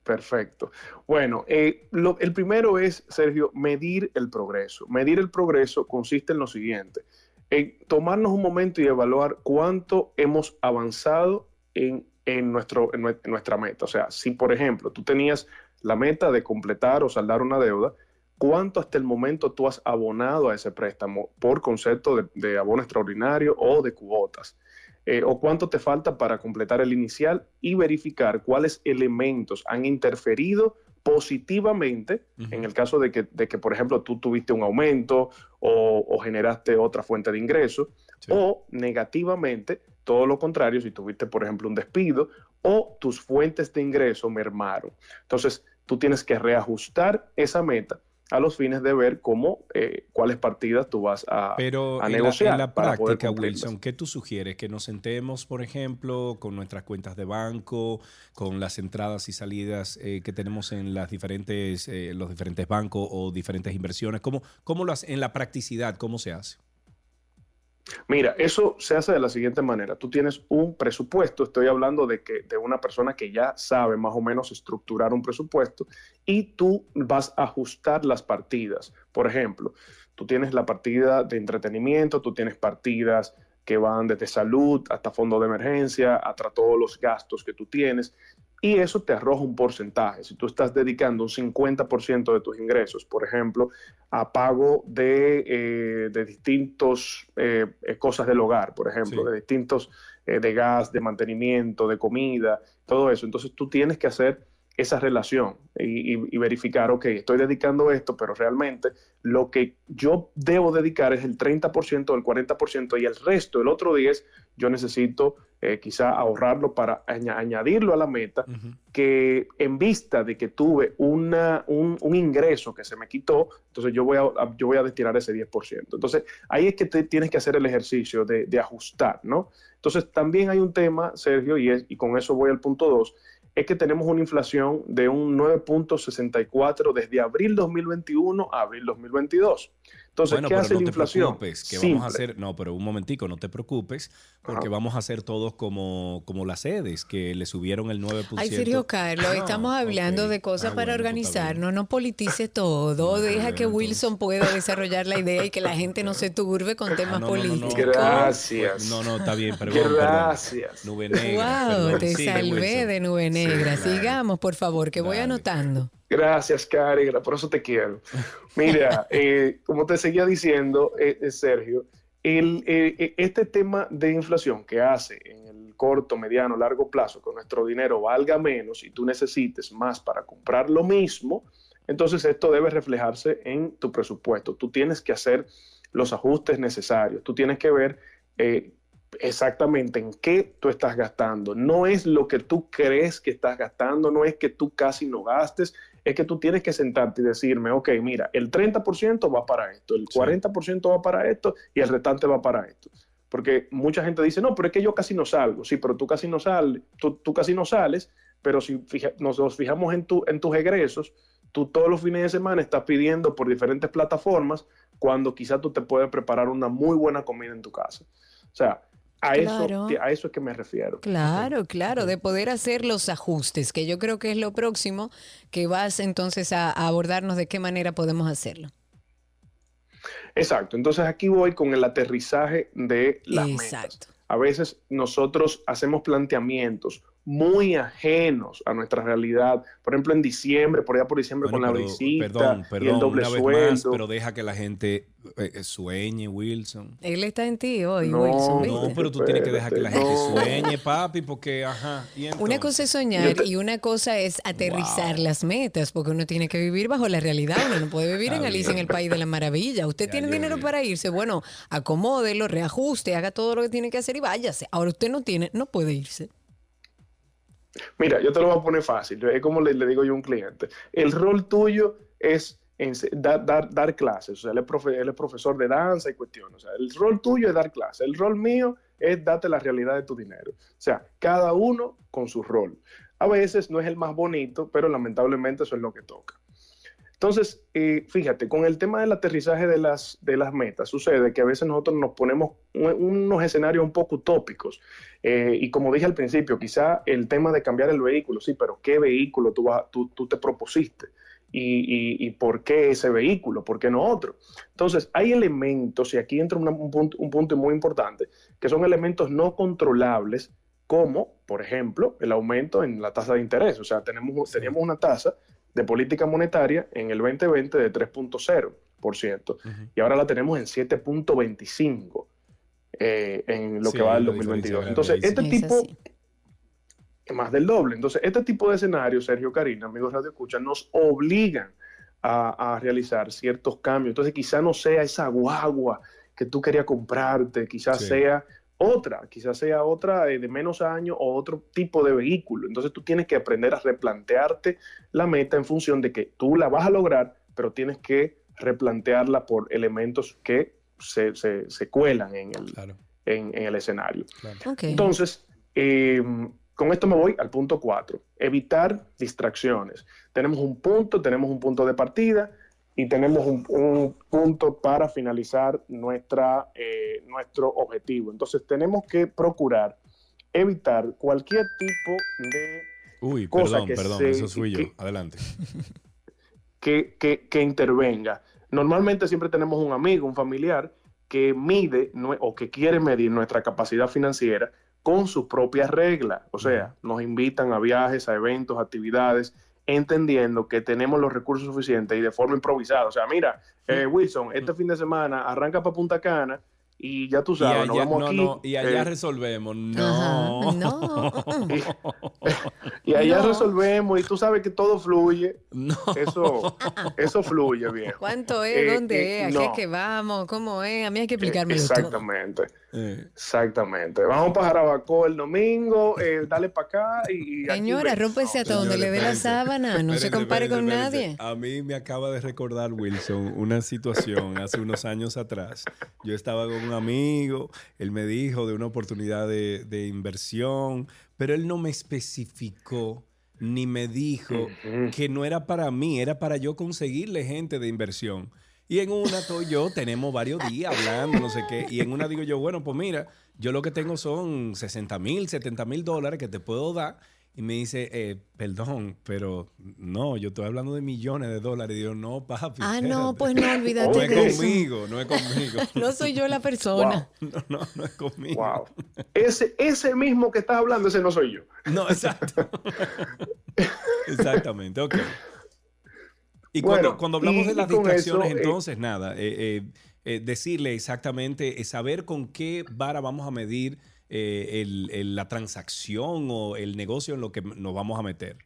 Perfecto. Bueno, eh, lo- el primero es, Sergio, medir el progreso. Medir el progreso consiste en lo siguiente, en tomarnos un momento y evaluar cuánto hemos avanzado en, en nuestro, en nue- en nuestra meta. O sea, si por ejemplo tú tenías la meta de completar o saldar una deuda, ¿cuánto hasta el momento tú has abonado a ese préstamo por concepto de, de abono extraordinario o de cuotas? Eh, o cuánto te falta para completar el inicial y verificar cuáles elementos han interferido positivamente en el caso de que, de que, por ejemplo, tú tuviste un aumento o, o generaste otra fuente de ingreso, o negativamente, todo lo contrario, si tuviste, por ejemplo, un despido o tus fuentes de ingreso mermaron. Entonces, tú tienes que reajustar esa meta a los fines de ver cómo, eh, cuáles partidas tú vas a, Pero a en la, negociar en la para poder práctica. Wilson, ¿qué tú sugieres? Que nos sentemos, por ejemplo, con nuestras cuentas de banco, con las entradas y salidas eh, que tenemos en las diferentes, eh, los diferentes bancos o diferentes inversiones. ¿Cómo, cómo lo hace en la practicidad? ¿Cómo se hace? Mira, eso se hace de la siguiente manera. Tú tienes un presupuesto, estoy hablando de que de una persona que ya sabe más o menos estructurar un presupuesto y tú vas a ajustar las partidas. Por ejemplo, tú tienes la partida de entretenimiento, tú tienes partidas que van desde salud hasta fondo de emergencia, hasta todos los gastos que tú tienes, y eso te arroja un porcentaje. Si tú estás dedicando un 50% de tus ingresos, por ejemplo, a pago de, eh, de distintos eh, eh, cosas del hogar, por ejemplo, de distintos eh, de gas, de mantenimiento, de comida, todo eso. Entonces tú tienes que hacer esa relación y, y- y verificar, ok, estoy dedicando esto, pero realmente lo que yo debo dedicar es el 30%, el 40% y el resto, el otro 10%, yo necesito eh, quizá ahorrarlo para aña- añadirlo a la meta, que en vista de que tuve una, un, un ingreso que se me quitó, entonces yo voy a, a- yo voy a destinar ese 10%. Entonces ahí es que te tienes que hacer el ejercicio de, de ajustar, ¿no? Entonces también hay un tema, Sergio, y, es, y con eso voy al punto 2, es que tenemos una inflación de un 9.64 desde abril 2021 a abril 2022. Entonces, bueno, ¿qué hace no la te preocupes, que Simple. vamos a hacer, no, pero un momentico, no te preocupes, porque vamos a hacer todos como, como las sedes, que le subieron el 9%. Ay, Sergio Carlos, estamos hablando de cosas Ah, para bueno, pues organizarnos, no politice todo, deja que Wilson pueda desarrollar la idea y que la gente no se turbe con temas Ah, no, no, no, no. políticos. Gracias. No, no, está bien, perdón. Gracias. Perdón. Nube negra. Wow, perdón. te Sigue, salvé Wilson. de nube negra. Sigamos, por favor, que voy anotando. Gracias, Cari, por eso te quiero. Mira, eh, como te seguía diciendo, eh, eh, Sergio, el, eh, eh, este tema de inflación que hace en el corto, mediano, largo plazo que nuestro dinero valga menos y tú necesites más para comprar lo mismo, entonces esto debe reflejarse en tu presupuesto. Tú tienes que hacer los ajustes necesarios, tú tienes que ver exactamente en qué tú estás gastando. No es lo que tú crees que estás gastando, no es que tú casi no gastes, es que tú tienes que sentarte y decirme, ok, mira, el 30% va para esto, el 40% va para esto y el restante va para esto. Porque mucha gente dice, no, pero es que yo casi no salgo. Sí, pero tú casi no sales, tú, tú casi no sales, pero si fija- nos, nos fijamos en, tu, en tus egresos, tú todos los fines de semana estás pidiendo por diferentes plataformas cuando quizás tú te puedes preparar una muy buena comida en tu casa. O sea, a, Claro. eso, a eso es que me refiero. Claro, claro, de poder hacer los ajustes, que yo creo que es lo próximo que vas entonces a, a abordarnos de qué manera podemos hacerlo. Exacto. Entonces aquí voy con el aterrizaje de las metas. Exacto. A veces nosotros hacemos planteamientos muy ajenos a nuestra realidad. Por ejemplo, en diciembre, por allá por diciembre Bueno, con la perdón, y el doble una vez sueldo. más, pero deja que la gente eh, eh, sueñe, Wilson. Él está en ti hoy, No, Wilson. ¿viste? No, pero tú tienes que dejar que la gente no. sueñe, papi, porque, ajá. y Una cosa es soñar y una cosa es aterrizar las metas, porque uno tiene que vivir bajo la realidad. Uno no puede vivir en Alicia en el. País de la Maravilla. Usted tiene dinero vi. para irse, bueno, acomódelo, reajuste, haga todo lo que tiene que hacer y váyase. Ahora usted no tiene, no puede irse. Mira, yo te lo voy a poner fácil. Es como le, digo yo a un cliente. El rol tuyo es dar, dar, dar clases. O sea, él es, él es profesor de danza y cuestiones. O sea, el rol tuyo es dar clases. El rol mío es darte la realidad de tu dinero. O sea, cada uno con su rol. A veces no es el más bonito, pero lamentablemente eso es lo que toca. Entonces, eh, fíjate, con el tema del aterrizaje de las, de las metas, sucede que a veces nosotros nos ponemos un- unos escenarios un poco utópicos. Eh, y como dije al principio, quizá el tema de cambiar el vehículo, sí, pero ¿qué vehículo tú, vas- tú, tú te propusiste? Y, y- y por qué ese vehículo? ¿Por qué no otro? Entonces, hay elementos, y aquí entra una- un, punto, un punto muy importante, que son elementos no controlables, como, por ejemplo, el aumento en la tasa de interés. O sea, tenemos, teníamos una tasa de política monetaria en el 2020 de 3.0%, y ahora la tenemos en 7.25% eh, en lo Sí, que va del la diferencia 2022. grande Entonces, sí. este Es tipo así. más del doble. Entonces, este tipo de escenarios, Sergio Karina, amigos Radio Escucha, nos obligan a, a realizar ciertos cambios. Entonces, quizá no sea esa guagua que tú querías comprarte, quizás Sí. sea otra, quizás sea otra de menos años o otro tipo de vehículo. Entonces, tú tienes que aprender a replantearte la meta en función de que tú la vas a lograr, pero tienes que replantearla por elementos que se, se- se cuelan en el, Claro, en- en el escenario. claro. Entonces, eh, con esto me voy al punto 4, evitar distracciones. Tenemos un punto, tenemos un punto de partida y tenemos un, un punto para finalizar nuestra, eh, nuestro objetivo. Entonces, tenemos que procurar evitar cualquier tipo de Uy, cosa perdón, que perdón, se- eso fui yo. que- Adelante. que, que- que intervenga. Normalmente siempre tenemos un amigo, un familiar que mide o que quiere medir nuestra capacidad financiera con sus propias reglas. O sea, nos invitan a viajes, a eventos, actividades, entendiendo que tenemos los recursos suficientes y de forma improvisada. O sea, mira, eh, Wilson, este fin de semana arranca para Punta Cana y ya tú Y sabes, nos vamos no, aquí. no, y allá eh, resolvemos. Ajá. No. No. y allá No. resolvemos y tú sabes que todo fluye. No. Eso, eso fluye, viejo. ¿Cuánto es? Eh, ¿Dónde eh, es? ¿A qué es que vamos? ¿Cómo es? A mí hay que Eh, explicármelo todo. Exactamente, Eh, exactamente. Vamos para Jarabacoa el domingo, eh, dale para acá y, Señora, rómpese hasta donde le dé la sábana. No se espérense, compare con espérense, nadie. A mí me acaba de recordar, Wilson, una situación hace unos años atrás. Yo estaba con un amigo, él me dijo de una oportunidad de, de inversión, pero él no me especificó ni me dijo que no era para mí, era para yo conseguirle gente de inversión. Y en una tú y yo tenemos varios días hablando, no sé qué. Y en una digo yo, bueno, pues mira, yo lo que tengo son 60 mil, 70 mil dólares que te puedo dar. Y me dice, eh, perdón, pero no, yo estoy hablando de millones de dólares. Y yo, no, papi. Ah, no, pues no, olvídate No es de eso. conmigo, no es conmigo. No soy yo la persona. No, no, no es conmigo. Wow. Ese, ese mismo que estás hablando, ese no soy yo. No, exacto. Exactamente, ok. Y Bueno, cuando, cuando hablamos y- de las distracciones, eso, eh, entonces, nada, eh, eh, decirle exactamente, saber con qué vara vamos a medir el- el- la transacción o el negocio en lo que nos vamos a meter.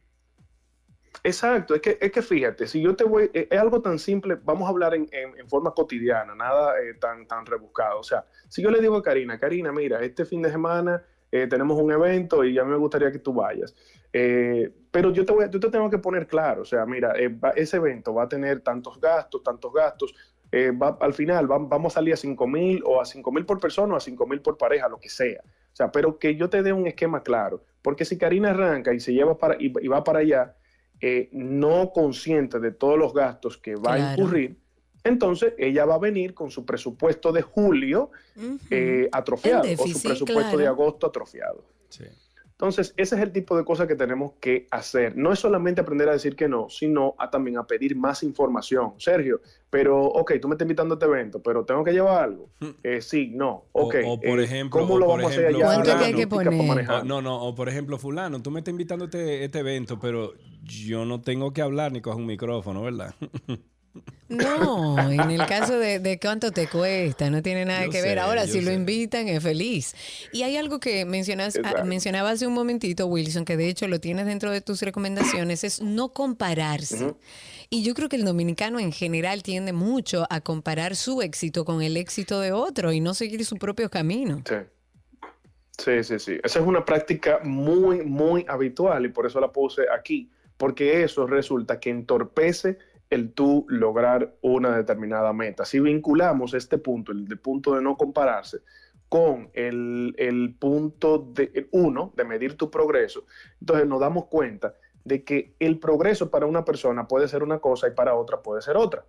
Exacto, es que, es que fíjate, si yo te voy, es algo tan simple, vamos a hablar en, en- en forma cotidiana, nada tan, tan rebuscado. O sea, si yo le digo a Karina, Karina, mira, este fin de semana eh, tenemos un evento y ya me gustaría que tú vayas. Eh, pero yo te, voy, a- yo te tengo que poner claro, o sea, mira, eh, va- ese evento va a tener tantos gastos, tantos gastos. eh, va- al final va- vamos a salir a 5 mil o a 5 mil por persona o a 5 mil por pareja, lo que sea. O sea, pero que yo te dé un esquema claro. Porque si Karina arranca y se lleva para, y, y va para allá, eh, no consciente de todos los gastos que va a incurrir, entonces ella va a venir con su presupuesto de julio eh, atrofiado o su presupuesto de agosto atrofiado. Sí. Entonces, ese es el tipo de cosas que tenemos que hacer. No es solamente aprender a decir que no, sino a también a pedir más información. Sergio, pero, ok, tú me estás invitando a este evento, pero tengo que llevar algo. Eh, sí, no, ok. o, por eh, ejemplo, ¿Cómo lo vamos ejemplo, a hacer allá? ¿Cuánto La que hay que poner? O- no, no, o por ejemplo, fulano, tú me estás invitando a este, este evento, pero yo no tengo que hablar ni coger un micrófono, ¿verdad? No, en el caso de, de cuánto te cuesta, no tiene nada Yo que ver. Ahora, si lo invitan, es feliz. Y hay algo que mencionas, ah, Exacto. mencionaba hace un momentito, Wilson, que de hecho lo tienes dentro de tus recomendaciones, es no compararse. Y yo creo que el dominicano en general tiende mucho a comparar su éxito con el éxito de otro y no seguir su propio camino. Sí. Sí, sí, sí. Esa es una práctica muy, muy habitual y por eso la puse aquí, porque eso resulta que entorpece el tú lograr una determinada meta. Si vinculamos este punto, el punto de no compararse, con el, el punto de el uno, de medir tu progreso, entonces nos damos cuenta de que el progreso para una persona puede ser una cosa y para otra puede ser otra.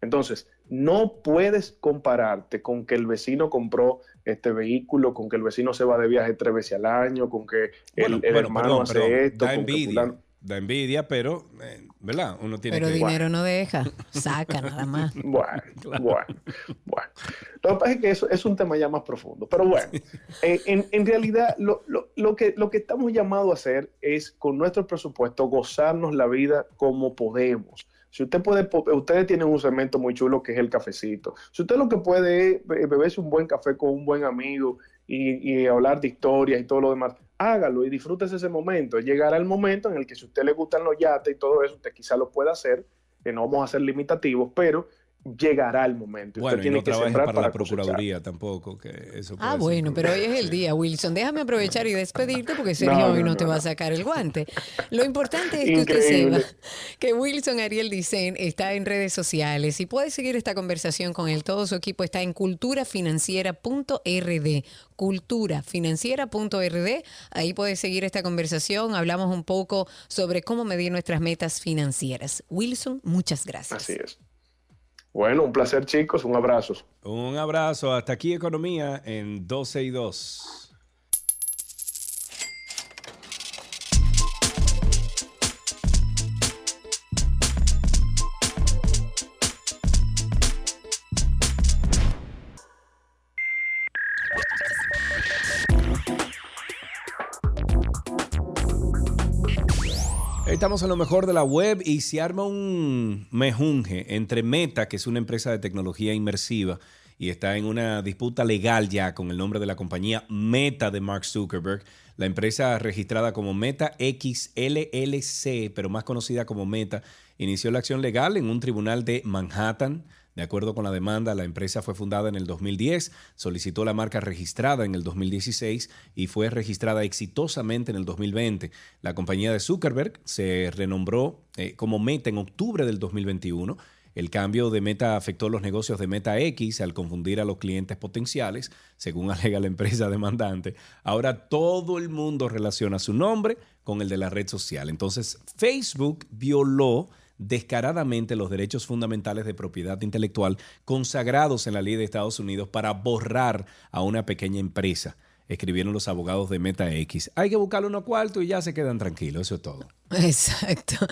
Entonces, no puedes compararte con que el vecino compró este vehículo, con que el vecino se va de viaje tres veces al año, con que el, Bueno, el bueno, hermano perdón, hace esto. da con que envidia, fulano- da envidia, pero, eh, ¿verdad? Uno tiene Pero que... dinero no deja, saca nada más. Bueno, bueno, bueno. Lo que pasa es que eso es un tema ya más profundo. Pero bueno, eh, en, en realidad lo, lo- lo que, lo que estamos llamados a hacer es con nuestro presupuesto gozarnos la vida como podemos. Si usted puede, ustedes tienen un segmento muy chulo que es el cafecito. Si usted lo que puede es be- beberse un buen café con un buen amigo y, y hablar de historias y todo lo demás, hágalo y disfrútese ese momento. Llegará el momento en el que si a usted le gustan los yates y todo eso, usted quizá lo pueda hacer, no vamos a ser limitativos, pero llegará el momento. Bueno, usted y tiene no que para, la cosechar. Procuraduría tampoco, que eso Ah, puede bueno, pero hoy es el día, Wilson. Déjame aprovechar y despedirte porque Sergio No, hoy no, no, te no, va a sacar el guante. Lo importante es que usted sepa que Wilson Ariel Dicen está en redes sociales y puede seguir esta conversación con él. Todo su equipo está en culturafinanciera.rd. Culturafinanciera.rd. Ahí puedes seguir esta conversación. Hablamos un poco sobre cómo medir nuestras metas financieras. Wilson, muchas gracias. Así es. Bueno, un placer, chicos. Un abrazo. Un abrazo. Hasta aquí Economía en 12 y 2. Estamos en lo mejor de la web y se arma un mejunje entre Meta, que es una empresa de tecnología inmersiva y está en una disputa legal ya con el nombre de la compañía Meta de Mark Zuckerberg. La empresa registrada como Meta X LLC, pero más conocida como Meta, inició la acción legal en un tribunal de Manhattan. De acuerdo con la demanda, la empresa fue fundada en el 2010, solicitó la marca registrada en el 2016 y fue registrada exitosamente en el 2020. La compañía de Zuckerberg se renombró eh, como Meta en octubre del 2021. El cambio de Meta afectó los negocios de Meta X al confundir a los clientes potenciales, según alega la empresa demandante. Ahora todo el mundo relaciona su nombre con el de la red social. Entonces, Facebook violó descaradamente los derechos fundamentales de propiedad intelectual consagrados en la ley de Estados Unidos para borrar a una pequeña empresa. Escribieron los abogados de Meta X. Hay que buscarle unos cuartos y ya se quedan tranquilos, eso es todo. Exacto.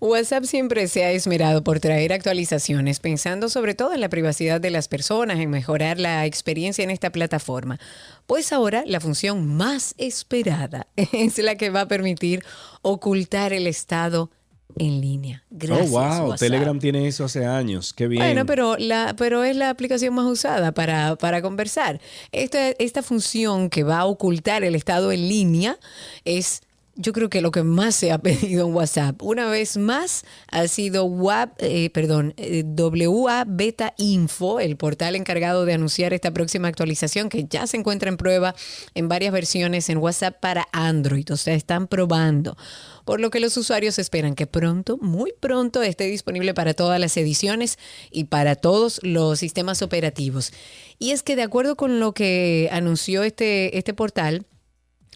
WhatsApp siempre se ha esmerado por traer actualizaciones, pensando sobre todo en la privacidad de las personas, en mejorar la experiencia en esta plataforma. Pues ahora la función más esperada es la que va a permitir ocultar el estado en línea. Gracias. oh, wow. WhatsApp. Telegram tiene eso hace años. Qué bien. Bueno, pero, la, pero es la aplicación más usada para, para conversar. Esta, esta función que va a ocultar el estado en línea es, yo creo que lo que más se ha pedido en WhatsApp. Una vez más ha sido WAP, eh, eh, WA Beta Info, el portal encargado de anunciar esta próxima actualización que ya se encuentra en prueba en varias versiones en WhatsApp para Android. O sea, están probando por lo que los usuarios esperan que pronto, muy pronto, esté disponible para todas las ediciones y para todos los sistemas operativos. Y es que de acuerdo con lo que anunció este, este portal,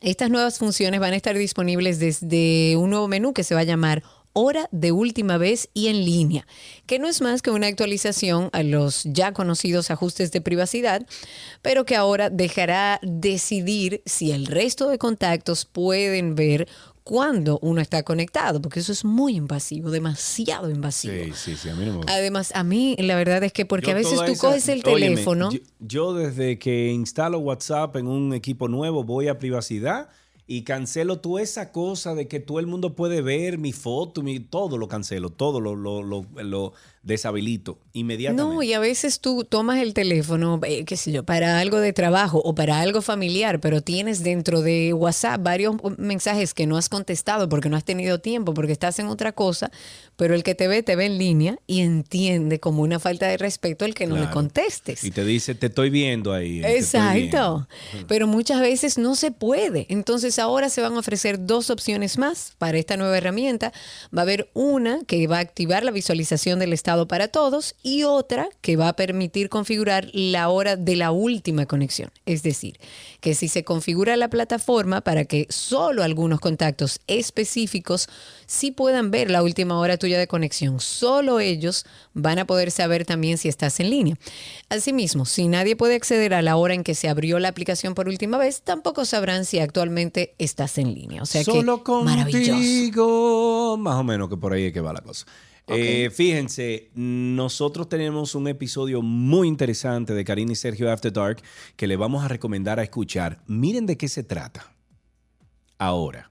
estas nuevas funciones van a estar disponibles desde un nuevo menú que se va a llamar hora de última vez y en línea, que no es más que una actualización a los ya conocidos ajustes de privacidad, pero que ahora dejará decidir si el resto de contactos pueden ver cuando uno está conectado, porque eso es muy invasivo, demasiado invasivo. Sí, sí, sí, a mí no me gusta. Además, a mí la verdad es que porque Yo a veces tú esa- coges el Óyeme, teléfono, yo, yo desde que instalo WhatsApp en un equipo nuevo voy a privacidad y cancelo toda esa cosa de que todo el mundo puede ver mi foto, mi, todo lo cancelo, todo lo, lo, lo, lo deshabilito inmediatamente. No, y a veces tú tomas el teléfono, eh, qué sé yo, para algo de trabajo o para algo familiar, pero tienes dentro de WhatsApp varios mensajes que no has contestado porque no has tenido tiempo, porque estás en otra cosa, pero el que te ve, te ve en línea y entiende como una falta de respeto el que no le contestes. Y te dice, te estoy viendo ahí. Exacto. viendo". Pero muchas veces no se puede. Entonces ahora se van a ofrecer dos opciones más para esta nueva herramienta. Va a haber una que va a activar la visualización del estado para todos y otra que va a permitir configurar la hora de la última conexión. Es decir, que si se configura la plataforma para que solo algunos contactos específicos sí puedan ver la última hora tuya de conexión, solo ellos van a poder saber también si estás en línea. Asimismo, si nadie puede acceder a la hora en que se abrió la aplicación por última vez, tampoco sabrán si actualmente estás en línea. O sea Solo que maravilloso. contigo. Más o menos que por ahí es que va la cosa. Eh, fíjense, nosotros tenemos un episodio muy interesante de Karina y Sergio After Dark que le vamos a recomendar a escuchar. Miren de qué se trata. Ahora,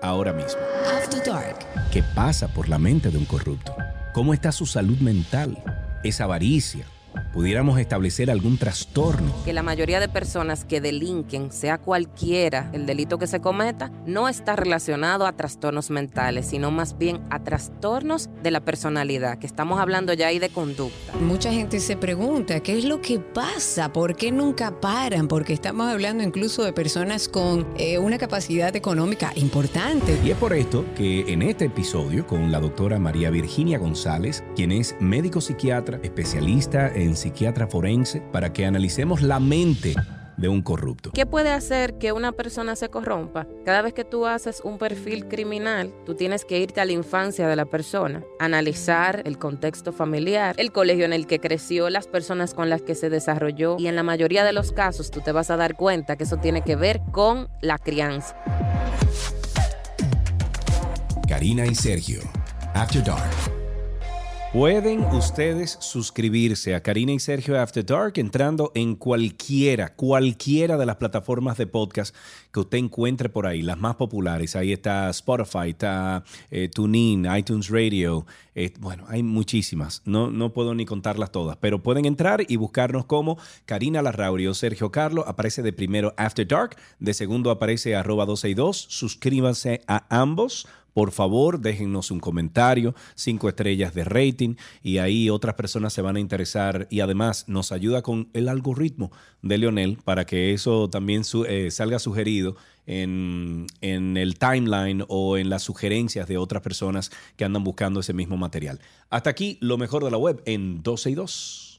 ahora mismo. After Dark. ¿Qué pasa por la mente de un corrupto? ¿Cómo está su salud mental? ¿Es avaricia? ¿Pudiéramos establecer algún trastorno? que la mayoría de personas que delinquen, sea cualquiera el delito que se cometa, no está relacionado a trastornos mentales, sino más bien a trastornos de la personalidad, que estamos hablando ya ahí de conducta. Mucha gente se pregunta, ¿qué es lo que pasa? ¿Por qué nunca paran? Porque estamos hablando incluso de personas con eh, una capacidad económica importante. Y es por esto que en este episodio, con la doctora María Virginia González, quien es médico psiquiatra, especialista en psiquiatra forense, para que analicemos la mente de un corrupto. ¿Qué puede hacer que una persona se corrompa? Cada vez que tú haces un perfil criminal, tú tienes que irte a la infancia de la persona, analizar el contexto familiar, el colegio en el que creció, las personas con las que se desarrolló y en la mayoría de los casos tú te vas a dar cuenta que eso tiene que ver con la crianza. Karina y Sergio, After Dark. Pueden ustedes suscribirse a Karina y Sergio After Dark entrando en cualquiera, cualquiera de las plataformas de podcast que usted encuentre por ahí, las más populares. Ahí está Spotify, está eh, TuneIn, iTunes Radio. eh, bueno, hay muchísimas. No, no puedo ni contarlas todas, pero pueden entrar y buscarnos como Karina Larrauri o Sergio Carlo. Aparece de primero After Dark, de segundo aparece arroba 262. Suscríbanse a ambos. Por favor, déjennos un comentario, cinco estrellas de rating y ahí otras personas se van a interesar y además nos ayuda con el algoritmo de Leonel para que eso también eh, salga sugerido en, en el timeline o en las sugerencias de otras personas que andan buscando ese mismo material. Hasta aquí lo mejor de la web en 12 y 2.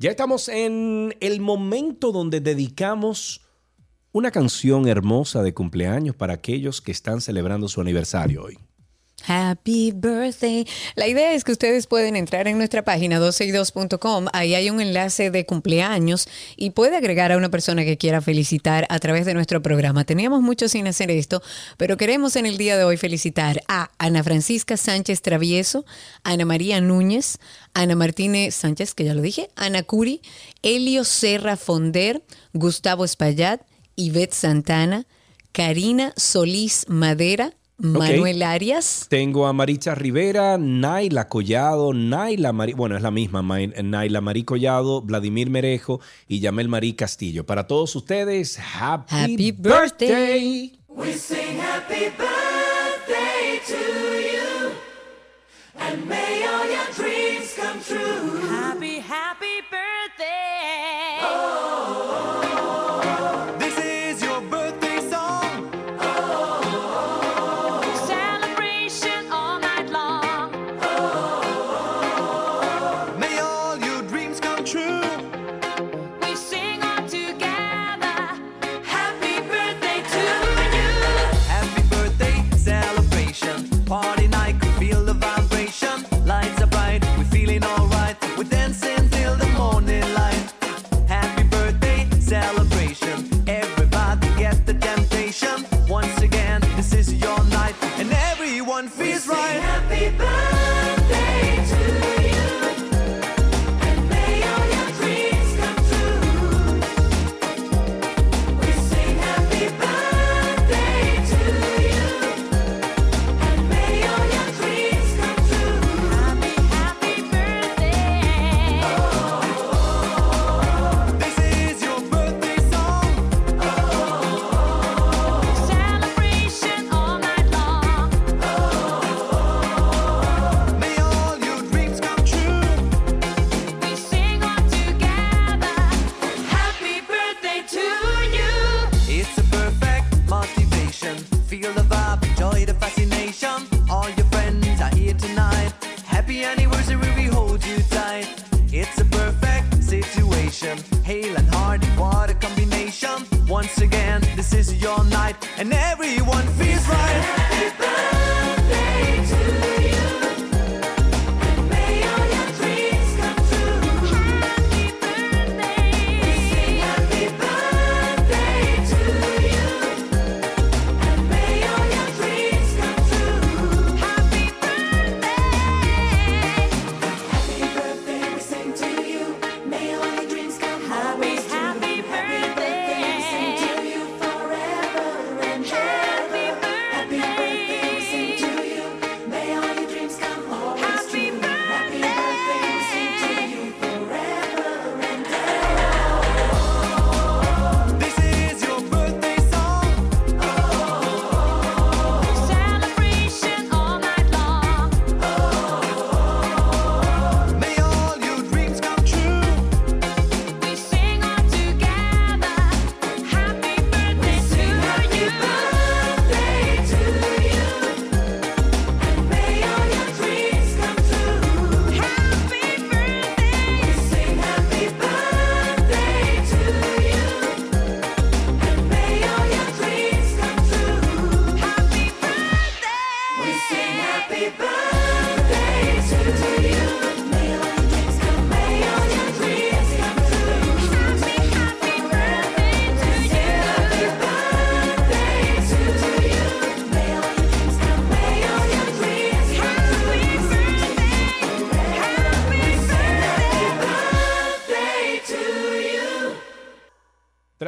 Ya estamos en el momento donde dedicamos una canción hermosa de cumpleaños para aquellos que están celebrando su aniversario hoy. Happy birthday. La idea es que ustedes pueden entrar en nuestra página 12y2.com. Ahí hay un enlace de cumpleaños y puede agregar a una persona que quiera felicitar a través de nuestro programa. Teníamos mucho sin hacer esto, pero queremos en el día de hoy felicitar a Ana Francisca Sánchez Travieso, Ana María Núñez, Ana Martínez Sánchez, que ya lo dije, Ana Curi, Elio Serra Fonder, Gustavo Espaillat, Ivette Santana, Karina Solís Madera, Manuel Arias. Tengo a Maritza Rivera, Naila Collado, Naila Marí, bueno, es la misma, Ma- Naila Marí Collado, Vladimir Merejo y Yamel Marí Castillo. Para todos ustedes, Happy, Happy birthday. We sing happy birthday to you. And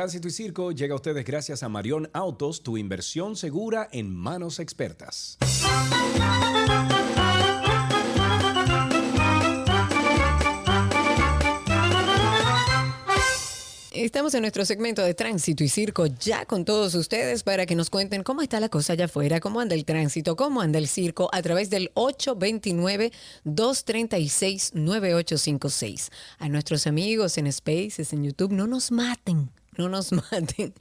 Tránsito y Circo llega a ustedes gracias a Marión Autos, tu inversión segura en manos expertas. Estamos en nuestro segmento de tránsito y circo ya con todos ustedes para que nos cuenten cómo está la cosa allá afuera, cómo anda el tránsito, cómo anda el circo a través del 829-236-9856. A nuestros amigos en Spaces, en YouTube, no nos maten. No nos maten.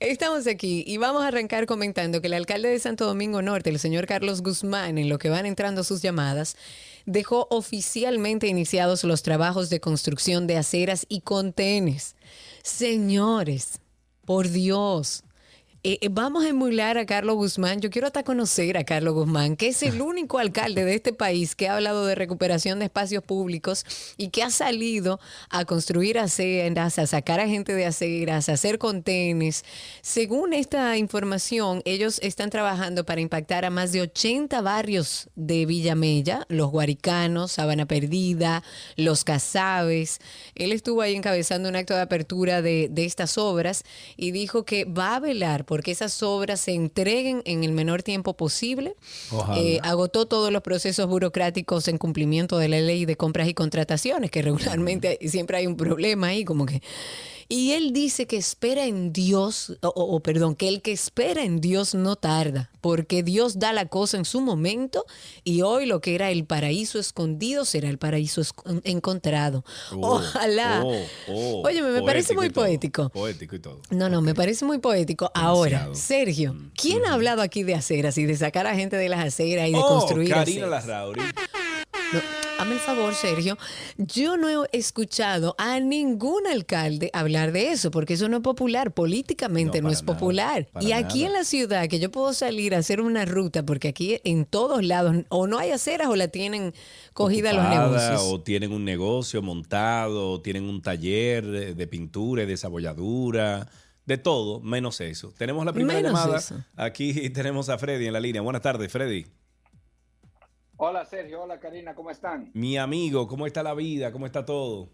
Estamos aquí y vamos a arrancar comentando que el alcalde de Santo Domingo Norte, el señor Carlos Guzmán, en lo que van entrando sus llamadas, dejó oficialmente iniciados los trabajos de construcción de aceras y contenes. Señores, por Dios. Eh, eh, vamos a emular a Carlos Guzmán. Yo quiero hasta conocer a Carlos Guzmán, que es el único alcalde de este país que ha hablado de recuperación de espacios públicos y que ha salido a construir aceras, a sacar a gente de aceras, a hacer contenes. Según esta información, ellos están trabajando para impactar a más de 80 barrios de Villamella, los Guaricanos, Sabana Perdida, los Casabes. Él estuvo ahí encabezando un acto de apertura de, de estas obras y dijo que va a velar porque esas obras se entreguen en el menor tiempo posible. Eh, agotó todos los procesos burocráticos en cumplimiento de la ley de compras y contrataciones, que regularmente siempre hay un problema ahí, como que... Y él dice que espera en Dios, o, perdón, que el que espera en Dios no tarda, porque Dios da la cosa en su momento y hoy lo que era el paraíso escondido será el paraíso encontrado. Oh, Ojalá. oh, oh, Oye, me parece muy todo, poético. Poético y todo. No, no, me parece muy poético. Ahora, Demasiado. Sergio, ¿quién ha hablado aquí de aceras y de sacar a gente de las aceras y de Oh, construir Karina? Larrauri. Hazme el favor, Sergio. Yo no he escuchado a ningún alcalde hablar de eso, porque eso no es popular. Políticamente no, es nada, popular. Y aquí nada. en la ciudad, que yo puedo salir a hacer una ruta, porque aquí en todos lados o no hay aceras o la tienen cogida los negocios. O tienen un negocio montado, o tienen un taller de, de pintura y desabolladura, de todo, menos eso. Tenemos la primera Menos llamada. eso. Aquí tenemos a Freddy en la línea. Buenas tardes, Freddy. Hola Sergio, hola Karina, ¿cómo están? Mi amigo, ¿cómo está la vida? ¿Cómo está todo?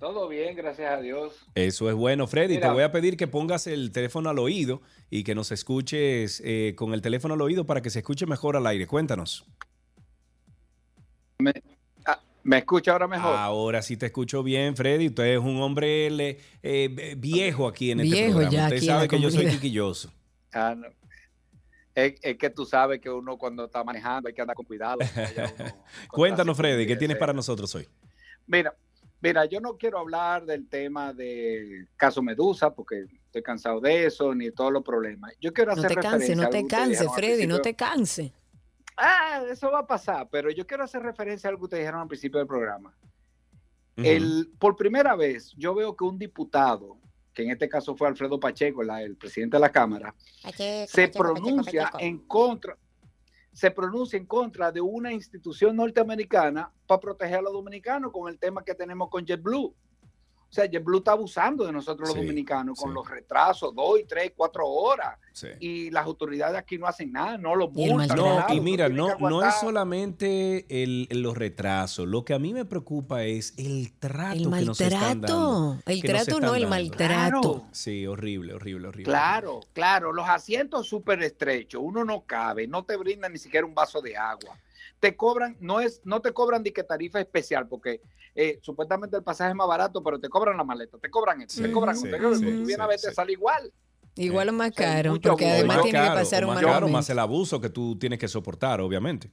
Todo bien, gracias a Dios. Eso es bueno, Freddy. Mira. Te voy a pedir que pongas el teléfono al oído y que nos escuches eh, con el teléfono al oído para que se escuche mejor al aire. Cuéntanos. ¿Me escucha ahora mejor? Ahora sí te escucho bien, Freddy. Usted es un hombre le- eh, viejo aquí en este Viejo programa. ya Usted sabe que yo soy quiquilloso. Ah, no. Es, es que tú sabes que uno cuando está manejando hay que andar con cuidado. uno Cuéntanos, Freddy, ¿qué tienes para nosotros hoy? Mira, mira, yo no quiero hablar del tema del caso Medusa porque estoy cansado de eso ni todos los problemas. Yo quiero No hacer te canses, referencia no a te algo que ustedes canses, Freddy, no te canses. Ah, eso va a pasar, pero yo quiero hacer referencia a algo que ustedes dijeron al principio del programa. El, por primera vez, yo veo que un diputado que en este caso fue Alfredo Pacheco, la- el presidente de la Cámara, se pronuncia en contra se pronuncia en contra de una institución norteamericana para proteger a los dominicanos con el tema que tenemos con JetBlue. O sea, JetBlue está abusando de nosotros los Sí, dominicanos con sí. los retrasos, dos y tres, cuatro horas. Sí. Y las autoridades aquí no hacen nada, no lo multan. No, nada, y mira, no, no es solamente el, los retrasos. Lo que a mí me preocupa es el trato El que nos están dando. maltrato. El que nos trato no, están el dando. maltrato. Claro. Sí, horrible, horrible, horrible. Claro, claro, los asientos súper estrechos, uno no cabe, no te brindan ni siquiera un vaso de agua. Te cobran, no es, no te cobran de que tarifa especial, porque eh, supuestamente el pasaje es más barato, pero te cobran la maleta, te cobran esto, te cobran sí, cobran sí, tú vienes sí, a ver, te sí. sale igual. Igual o más o sea, hay caro, porque abuso. además más tiene que pasar o un más mal caro, más el abuso que tú tienes que soportar, obviamente.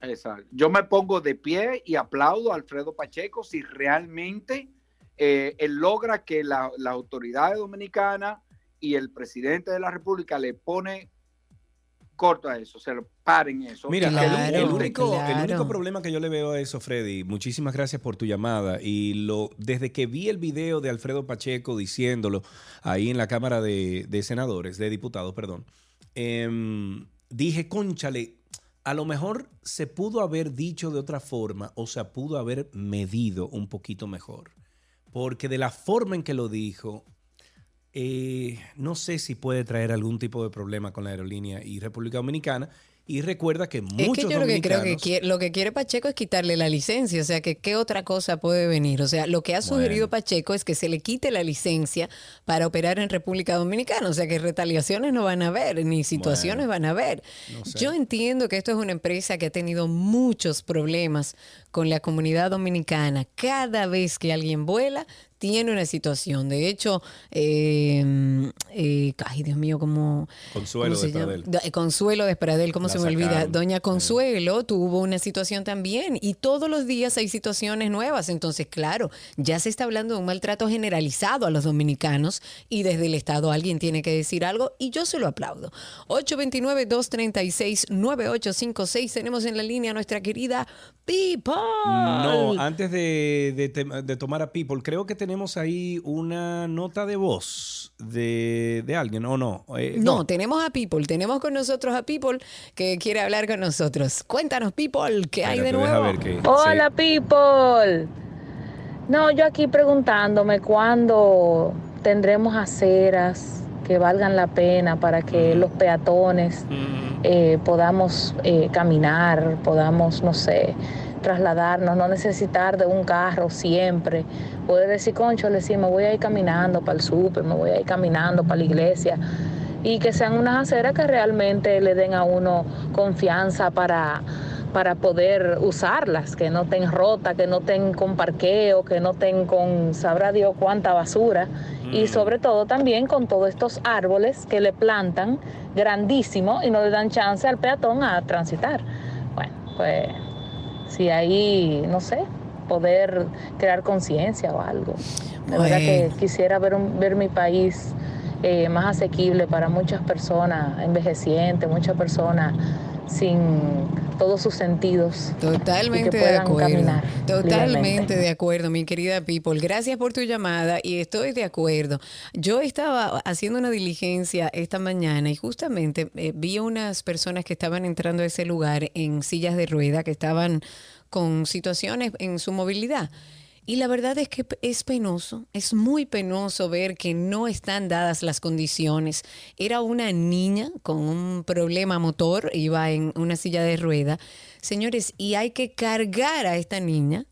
Exacto. Yo me pongo de pie y aplaudo a Alfredo Pacheco si realmente eh, él logra que la, la autoridad dominicana y el presidente de la República le pone corto a eso, se lo paren eso. Mira, el- que Claro, el, único, el claro. único problema que yo le veo a eso, Freddy, muchísimas gracias por tu llamada. Y lo desde que vi el video de Alfredo Pacheco diciéndolo ahí en la Cámara de, de Senadores, de Diputados, perdón, em, dije, conchale, a lo mejor se pudo haber dicho de otra forma o se pudo haber medido un poquito mejor. Porque de la forma en que lo dijo, eh, no sé si puede traer algún tipo de problema con la aerolínea y República Dominicana. Y recuerda que muchos Es que yo lo que creo que quiere, lo que quiere Pacheco es quitarle la licencia, o sea, que qué otra cosa puede venir. O sea, lo que ha sugerido Pacheco es que se le quite la licencia para operar en República Dominicana, o sea, que retaliaciones no van a haber, ni situaciones van a haber. no sé. Yo entiendo que esto es una empresa que ha tenido muchos problemas con la comunidad dominicana. Cada vez que alguien vuela, tiene una situación. De hecho, eh, eh, ay Dios mío, como Consuelo de llama? Pradel. Eh, Consuelo de Esperadel, ¿cómo La se me olvida? Doña Consuelo tuvo una situación también y todos los días hay situaciones nuevas. Entonces, claro, ya se está hablando de un maltrato generalizado a los dominicanos y desde el Estado alguien tiene que decir algo y yo se lo aplaudo. 829-236-9856. Tenemos en la línea a nuestra querida People. No, antes de, de de tomar a People, creo que tenemos ahí una nota de voz de, de alguien, ¿o no? Eh, No, tenemos a People, tenemos con nosotros a People que quiere hablar con nosotros. Cuéntanos, People, ¿qué hay de nuevo? ver Hola, people. No, yo aquí preguntándome cuándo tendremos aceras que valgan la pena para que los peatones eh, podamos eh, caminar, podamos, no sé, trasladarnos, no necesitar de un carro siempre. Poder decir, concho, le decimos, me voy a ir caminando para el súper, me voy a ir caminando para la iglesia. Y que sean unas aceras que realmente le den a uno confianza para para poder usarlas, que no estén rotas, que no estén con parqueo, que no estén con sabrá Dios cuánta basura y sobre todo también con todos estos árboles que le plantan grandísimos y no le dan chance al peatón a transitar. Bueno, pues si ahí, no sé, poder crear conciencia o algo. De verdad que quisiera ver, un- ver mi país eh, más asequible para muchas personas envejecientes, muchas personas sin todos sus sentidos. y Totalmente de acuerdo. caminar Totalmente libremente. de acuerdo, mi querida People. Gracias por tu llamada y estoy de acuerdo. Yo estaba haciendo una diligencia esta mañana y justamente eh, vi a unas personas que estaban entrando a ese lugar en sillas de rueda, que estaban con situaciones en su movilidad. Y la verdad es que es penoso, es muy penoso ver que no están dadas las condiciones. Era una niña con un problema motor, iba en una silla de rueda. Señores, y hay que cargar a esta niña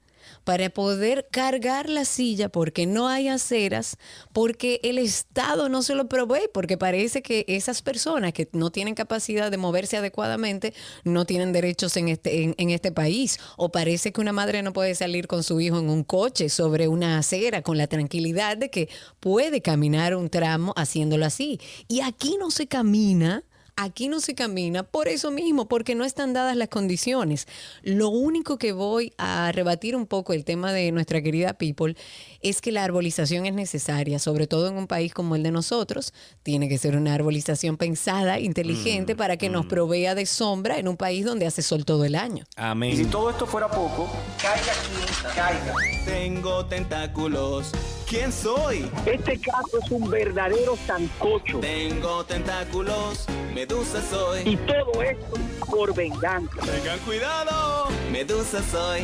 para poder cargar la silla porque no hay aceras, porque el Estado no se lo provee, porque parece que esas personas que no tienen capacidad de moverse adecuadamente no tienen derechos en este, en, este país. O parece que una madre no puede salir con su hijo en un coche sobre una acera con la tranquilidad de que puede caminar un tramo haciéndolo así. Y aquí no se camina. Aquí no se camina por eso mismo, porque no están dadas las condiciones. Lo único que voy a rebatir un poco el tema de nuestra querida People es que la arbolización es necesaria, sobre todo en un país como el de nosotros. Tiene que ser una arbolización pensada, inteligente, para que nos provea de sombra en un país donde hace sol todo el año. Amén. Y si todo esto fuera poco, caiga quien caiga. Tengo tentáculos ¿Quién soy? Este caso es un verdadero sancocho. Tengo tentáculos, medusa soy. Y todo esto por venganza. Tengan cuidado, medusa soy.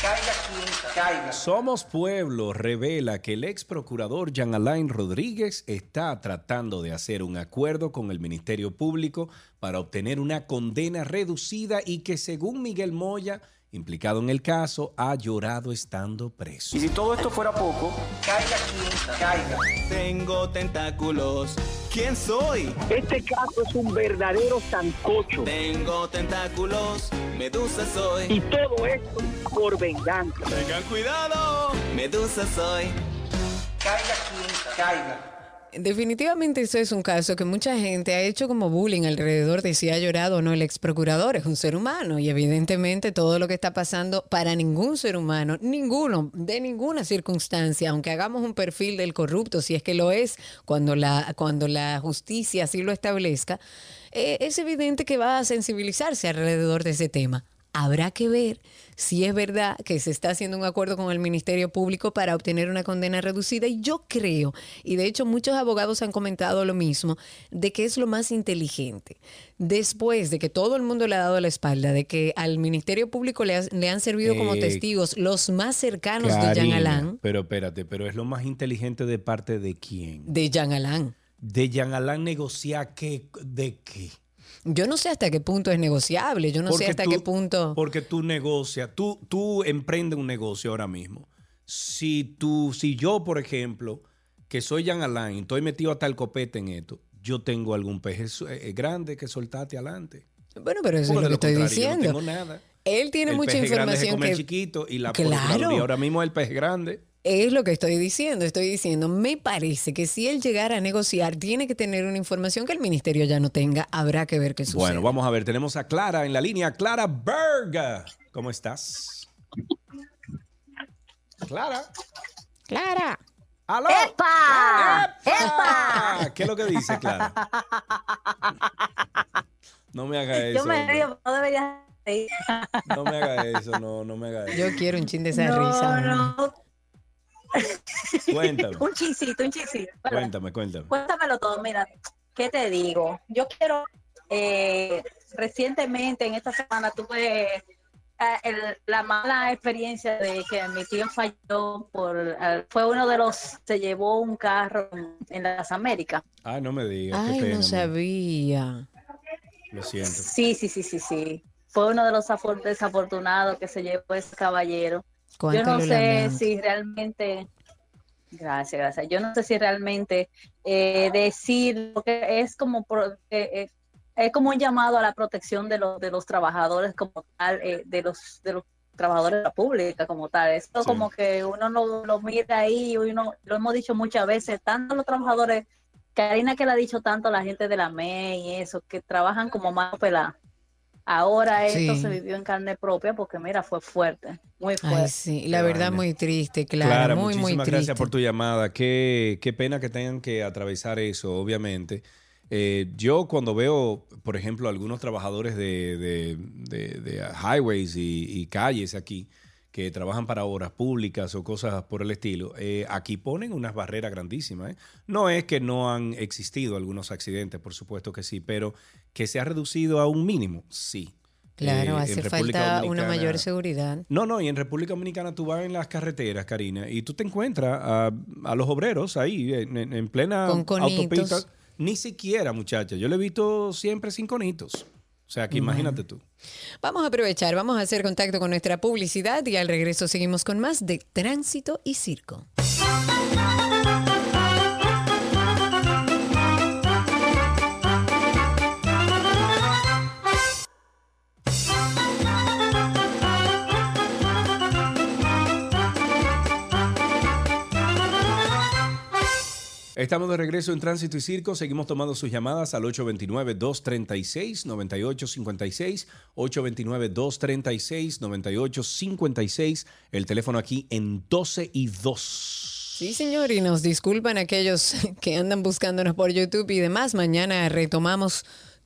Caiga quien caiga. Somos Pueblo revela que el ex procurador Jean Alain Rodríguez está tratando de hacer un acuerdo con el Ministerio Público para obtener una condena reducida y que según Miguel Moya, implicado en el caso, ha llorado estando preso. Y si todo esto fuera poco, caiga quien caiga. Tengo tentáculos. ¿Quién soy? Este caso es un verdadero sancocho. Tengo tentáculos, medusa soy. Y todo esto por venganza. Tengan cuidado, medusa soy. Caiga quien caiga. Definitivamente eso es un caso que mucha gente ha hecho como bullying alrededor de si ha llorado o no el ex procurador. Es un ser humano y evidentemente todo lo que está pasando para ningún ser humano, ninguno, de ninguna circunstancia, aunque hagamos un perfil del corrupto, si es que lo es, cuando la, cuando la justicia así lo establezca, eh, es evidente que va a sensibilizarse alrededor de ese tema. Habrá que ver si es verdad que se está haciendo un acuerdo con el Ministerio Público para obtener una condena reducida. Y yo creo, y de hecho muchos abogados han comentado lo mismo, de que es lo más inteligente. Después de que todo el mundo le ha dado la espalda, de que al Ministerio Público le, ha- le han servido como Eh, testigos los más cercanos de Jean Alain, Pero espérate, pero es lo más inteligente de parte de quién? de Jean Alain. De Jean Alain negociar qué, de qué. Yo no sé hasta qué punto es negociable, yo no sé hasta tú- qué punto... Porque tú negocias, tú, tú emprendes un negocio ahora mismo. Si tú, si yo, por ejemplo, que soy Jean Alain, estoy metido hasta el copete en esto, yo tengo algún peje su- eh, grande que soltarte adelante. Bueno, pero eso Porque es lo que estoy yo diciendo. No tengo nada. Él tiene el mucha información que... chiquito y la Claro. Ahora mismo es el pez grande. Es lo que estoy diciendo, estoy diciendo, me parece que si él llegara a negociar, tiene que tener una información que el ministerio ya no tenga, habrá que ver qué sucede. Bueno, vamos a ver, tenemos a Clara en la línea. Clara Berga, ¿cómo estás? Clara. Clara. ¡Aló! ¡Epa! ¡Epa! ¿Qué es lo que dice Clara? No me haga eso. Yo me río, no debería reír. No me haga eso, no, no me haga eso. Yo quiero un chin de esa No, risa. no. Cuéntame, Un chisito, un chisito. Bueno, cuéntame, cuéntame. Cuéntamelo todo, mira, ¿qué te digo? Yo quiero, eh, recientemente en esta semana tuve eh, el- la mala experiencia de que mi tío falló por, eh, fue uno de los, se llevó un carro en, en las Américas. Ay, no me digas, qué Ay, pena. no sabía. Lo siento. Sí, sí, sí, sí, sí. Fue uno de los afor- desafortunados que se llevó ese caballero. Yo no lo sé si realmente, gracias, gracias. Yo no sé si realmente eh, decir lo que es como pro- eh, eh, es como un llamado a la protección de los de los trabajadores como tal, eh, de los de los trabajadores de la pública como tal. Esto Sí. como que uno lo, lo mira ahí, y uno lo hemos dicho muchas veces, tanto los trabajadores, Karina que le ha dicho tanto a la gente de la ME y eso, que trabajan como más pelada. Ahora esto Sí. se vivió en carne propia porque mira, fue fuerte, muy fuerte. Ay, sí, la verdad muy triste, claro, Clara, muy, muy muchísimas triste. gracias por tu llamada. Qué, qué pena que tengan que atravesar eso, obviamente. Eh, yo cuando veo, por ejemplo, algunos trabajadores de, de- de- de highways y, y calles aquí que trabajan para obras públicas o cosas por el estilo, eh, aquí ponen unas barreras grandísimas. ¿eh? No es que no han existido algunos accidentes, por supuesto que sí, pero que se ha reducido a un mínimo, sí. Claro, Eh, hace falta una mayor seguridad. no, no, y en República Dominicana tú vas en las carreteras, Karina, y tú te encuentras a, a los obreros ahí en, en- en plena Con autopista. Ni siquiera, muchacha. Yo le he visto siempre sin conitos. O sea, que imagínate tú. Vamos a aprovechar, vamos a hacer contacto con nuestra publicidad y al regreso seguimos con más de Tránsito y Circo. Estamos de regreso en Tránsito y Circo. Seguimos tomando sus llamadas al 829-236-9856. 829-236-9856. El teléfono aquí en 12 y 2. Sí, señor, y nos disculpan aquellos que andan buscándonos por YouTube y demás. Mañana retomamos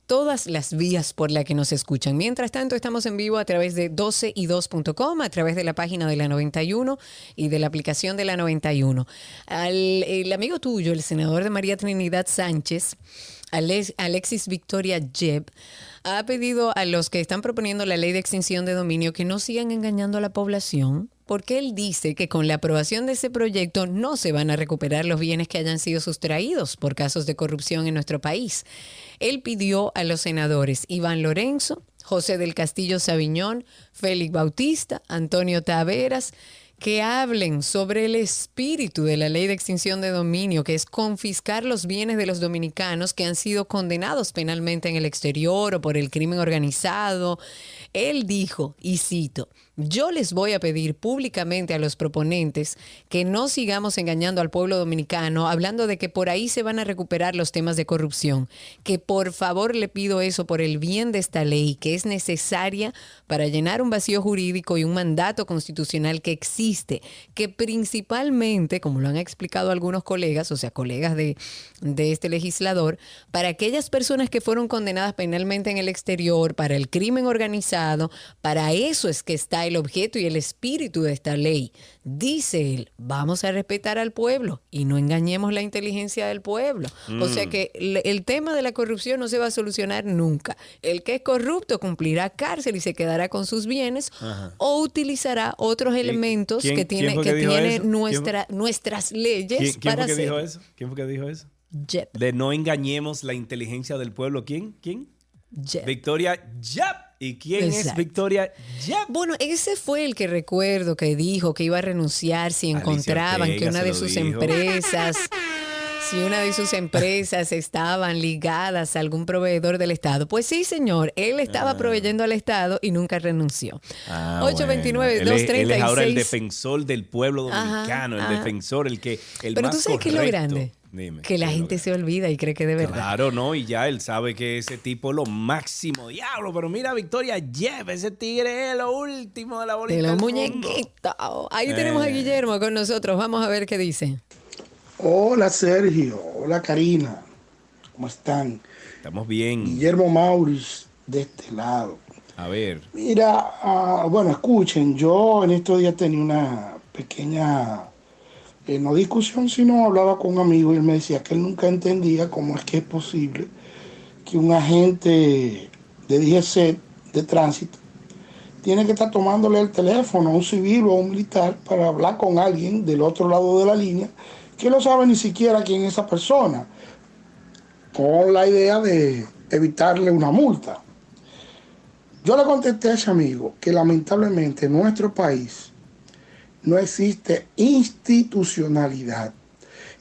todas las vías por las que nos escuchan. Mientras tanto, estamos en vivo a través de 12y2.com, a través de la página de la 91 y de la aplicación de la 91. Al, el amigo tuyo, el senador de María Trinidad Sánchez, Alex- Alexis Victoria Jeb, ha pedido a los que están proponiendo la ley de extinción de dominio que no sigan engañando a la población, porque él dice que con la aprobación de ese proyecto no se van a recuperar los bienes que hayan sido sustraídos por casos de corrupción en nuestro país. Él pidió a los senadores Iván Lorenzo, José del Castillo Sabiñón, Félix Bautista, Antonio Taveras, que hablen sobre el espíritu de la ley de extinción de dominio, que es confiscar los bienes de los dominicanos que han sido condenados penalmente en el exterior o por el crimen organizado. Él dijo, y cito, yo les voy a pedir públicamente a los proponentes que no sigamos engañando al pueblo dominicano hablando de que por ahí se van a recuperar los temas de corrupción, que por favor le pido eso por el bien de esta ley que es necesaria para llenar un vacío jurídico y un mandato constitucional que existe, que principalmente, como lo han explicado algunos colegas, o sea, colegas de, este legislador, para aquellas personas que fueron condenadas penalmente en el exterior, para el crimen organizado, para eso es que está el objeto y el espíritu de esta ley. Dice él, vamos a respetar al pueblo y no engañemos la inteligencia del pueblo. O sea Mm. que el, el tema de la corrupción no se va a solucionar nunca. El que es corrupto cumplirá cárcel y se quedará con sus bienes Ajá. o utilizará otros elementos quién- que tiene, que tiene nuestra, nuestras leyes ¿Quién, quién para fue que hacer. dijo eso? ¿Quién fue que dijo eso? De no engañemos la inteligencia del pueblo. ¿Quién? ¿Quién? Victoria Yap. ¿Y quién es. Victoria? Bueno, ese fue el que recuerdo que dijo que iba a renunciar si Alicia encontraban que una de sus dijo. empresas, si una de sus empresas estaban ligadas a algún proveedor del Estado. Pues sí, señor, él estaba proveyendo al Estado y nunca renunció. Ah, 829 bueno. Él es- Él es ahora el 236. defensor del pueblo Ajá, dominicano, el ajá. defensor, el que el Pero más tú sabes que es lo correcto. grande, Dime. que la gente se olvida y cree que de verdad. Claro, no, y ya él sabe que ese tipo es lo máximo, diablo. Pero mira, Victoria Jeff, ese tigre es lo último de la bolita. De los muñequitos. Ahí tenemos a Eh. Guillermo con nosotros. Vamos a ver qué dice. Hola Sergio, hola Karina, ¿cómo están? Estamos bien. Guillermo Maurice de este lado. A ver. Mira, ah, bueno, escuchen, yo en estos días tenía una pequeña, no discusión, sino hablaba con un amigo y él me decía que él nunca entendía cómo es que es posible que un agente de DGC de tránsito tiene que estar tomándole el teléfono a un civil o a un militar para hablar con alguien del otro lado de la línea que no sabe ni siquiera quién es esa persona, con la idea de evitarle una multa. Yo le contesté a ese amigo que lamentablemente en nuestro país no existe institucionalidad.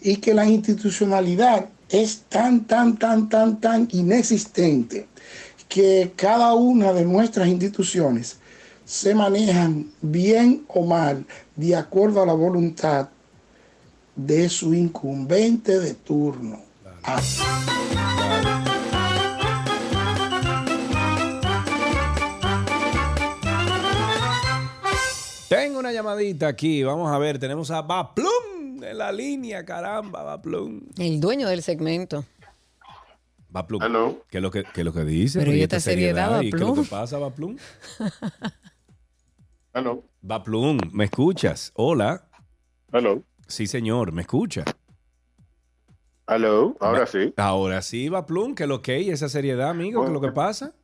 Y que la institucionalidad es tan, tan, tan, tan, tan inexistente que cada una de nuestras instituciones se manejan bien o mal de acuerdo a la voluntad de su incumbente de turno. Tengo una llamadita aquí. Vamos a ver, tenemos a Baplum en la línea, caramba, Baplum. El dueño del segmento. Baplum. ¿Qué es lo que, qué es lo que dice? Pero y ¿Y esta seriedad, ¿Y qué es lo Baplum? que pasa, Baplum? Aló. Baplum, ¿me escuchas? Hola. Aló. Sí, señor, ¿me escucha? Aló, ahora sí. Ahora sí, Baplum, ¿qué es lo que hay? Esa seriedad, amigo, ¿qué es lo que pasa?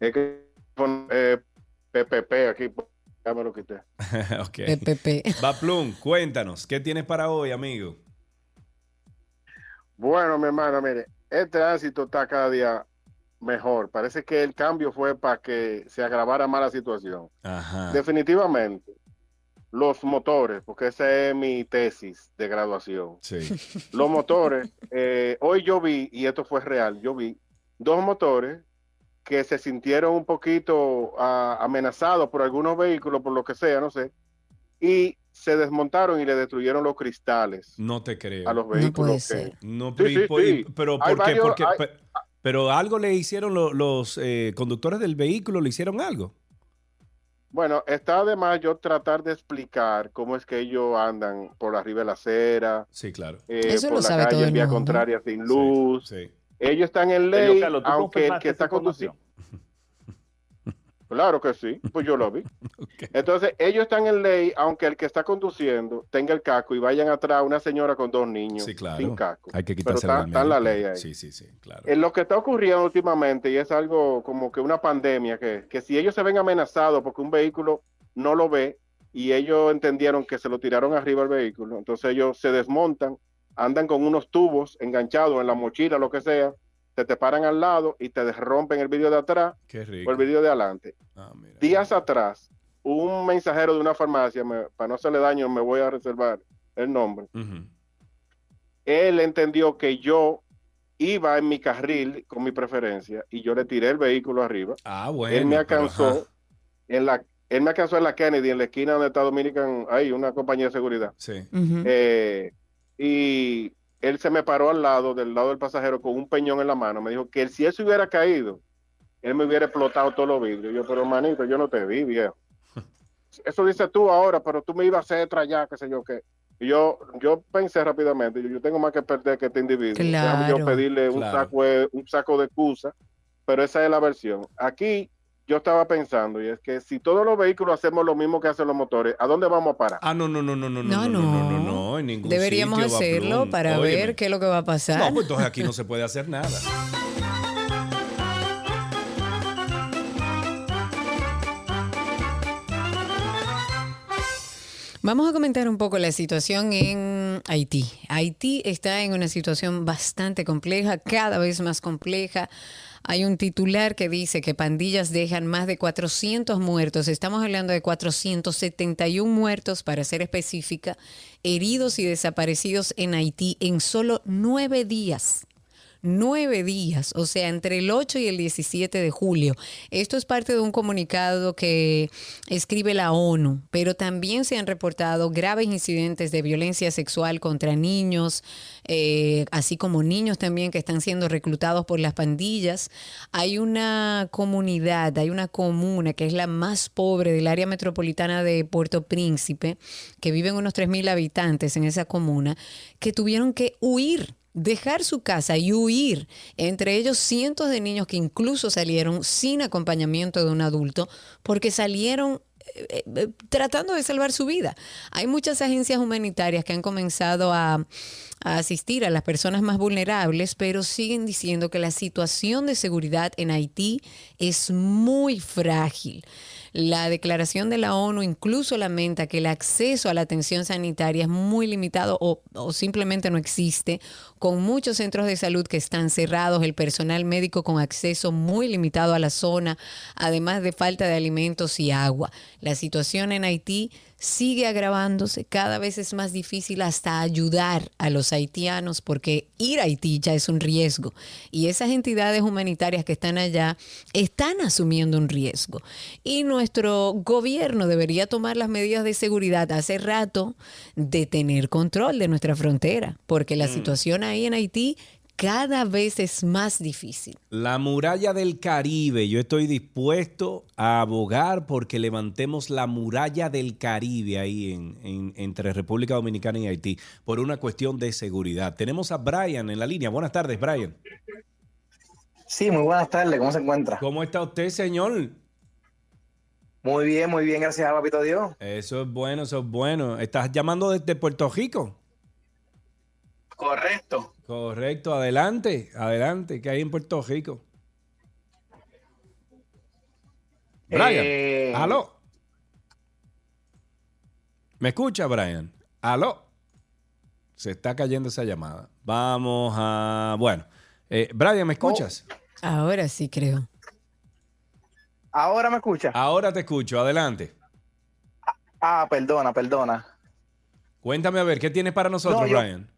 Es que eh, PPP aquí, ya me lo quité. Baplum, cuéntanos, ¿qué tienes para hoy, amigo? Bueno, mi hermano, mire, el tránsito está cada día mejor. Parece que el cambio fue para que se agravara más la situación. Ajá. Definitivamente, los motores, porque esa es mi tesis de graduación. Sí. Los motores, eh, hoy yo vi, y esto fue real, yo vi dos motores que se sintieron un poquito ah, amenazados por algunos vehículos, por lo que sea, no sé, y se desmontaron y le destruyeron los cristales No te creo. a los vehículos. que- No, Sí, pero, sí, y por- sí. pero Hay ¿por qué? varios- Porque- hay- pero algo le hicieron lo- los eh, conductores del vehículo, le hicieron algo. Bueno, está además yo tratar de explicar cómo es que ellos andan por arriba de la acera, Sí, claro. eh, Eso por lo la sabe todo calle en vía mundo. contraria sin luz. Sí. Ellos están en ley, Carlos, ¿tú aunque el que está conduciendo. Claro que sí, pues yo lo vi. Entonces, ellos están en ley, aunque el que está conduciendo tenga el casco y vayan atrás una señora con dos niños Sí, claro. sin casco. Hay que Pero quitárselo está, está en la ley ahí. Sí, sí, sí, claro. En lo que está ocurriendo últimamente, y es algo como que una pandemia, que, que si ellos se ven amenazados porque un vehículo no lo ve y ellos entendieron que se lo tiraron arriba al vehículo, entonces ellos se desmontan, andan con unos tubos enganchados en la mochila, lo que sea, te te paran al lado y te rompen el vidrio de atrás Qué o el vidrio de adelante. Ah, mira. Días atrás, un mensajero de una farmacia, me- para no hacerle daño, me voy a reservar el nombre. Él entendió que yo iba en mi carril con mi preferencia y yo le tiré el vehículo arriba. Ah, bueno. él me alcanzó ajá. en la él me alcanzó en la Kennedy, en la esquina donde está Dominican, ahí, una compañía de seguridad. Sí. Eh, y él se me paró al lado, del lado del pasajero, con un peñón en la mano. Me dijo que si él se hubiera caído, él me hubiera explotado todos los vidrios. Yo, pero manito, yo no te vi, viejo. Eso dices tú ahora, pero tú me ibas a hacer allá, qué sé yo qué. Y yo, yo pensé rápidamente, yo, yo tengo más que perder que este individuo. Déjame yo Claro. pedirle un Claro. saco de, un saco de excusa, pero esa es la versión. Aquí yo estaba pensando, y es que si todos los vehículos hacemos lo mismo que hacen los motores, ¿a dónde vamos a parar? Ah, no, no, no, no, no, No, no, no, no, no, no, en ningún Deberíamos sitio, hacerlo Baplum. para Óyeme. ver qué es lo que va a pasar. No, pues entonces aquí no se puede hacer nada. Vamos a comentar un poco la situación en Haití. Haití está en una situación bastante compleja, cada vez más compleja. Hay un titular que dice que pandillas dejan más de 400 muertos. Estamos hablando de 471 muertos, para ser específica, heridos y desaparecidos en Haití en solo nueve días. Nueve días, o sea, entre el 8 y el 17 de julio. Esto es parte de un comunicado que escribe la ONU, pero también se han reportado graves incidentes de violencia sexual contra niños, eh, así como niños también que están siendo reclutados por las pandillas. Hay una comunidad, hay una comuna que es la más pobre del área metropolitana de Puerto Príncipe, que viven unos 3.000 habitantes en esa comuna, que tuvieron que huir dejar su casa y huir, entre ellos cientos de niños que incluso salieron sin acompañamiento de un adulto porque salieron eh, eh, tratando de salvar su vida. Hay muchas agencias humanitarias que han comenzado a, a asistir a las personas más vulnerables, pero siguen diciendo que la situación de seguridad en Haití es muy frágil. La declaración de la ONU incluso lamenta que el acceso a la atención sanitaria es muy limitado o, simplemente no existe, con muchos centros de salud que están cerrados, el personal médico con acceso muy limitado a la zona, además de falta de alimentos y agua. La situación en Haití sigue agravándose, cada vez es más difícil hasta ayudar a los haitianos porque ir a Haití ya es un riesgo. Y esas entidades humanitarias que están allá están asumiendo un riesgo. Y nuestro gobierno debería tomar las medidas de seguridad. Hace rato de tener control de nuestra frontera porque la situación ahí en Haití cada vez es más difícil. La muralla del Caribe. Yo estoy dispuesto a abogar porque levantemos la muralla del Caribe ahí en, en- entre República Dominicana y Haití por una cuestión de seguridad. Tenemos a Brian en la línea. Buenas tardes, Brian. Sí, muy buenas tardes, ¿cómo se encuentra? ¿Cómo está usted, señor? Muy bien, muy bien, gracias a Papito Dios. Eso es bueno, eso es bueno. ¿Estás llamando desde Puerto Rico? Correcto. Correcto, adelante, adelante, que hay en Puerto Rico. Brian, Eh, aló. ¿Me escucha, Brian? Aló. Se está cayendo esa llamada. Vamos a... Bueno, eh, Brian, ¿me escuchas? Ahora sí creo. ¿Ahora me escucha? Ahora te escucho, adelante. Ah, perdona, perdona. Cuéntame a ver, ¿qué tienes para nosotros, No, yo- Brian?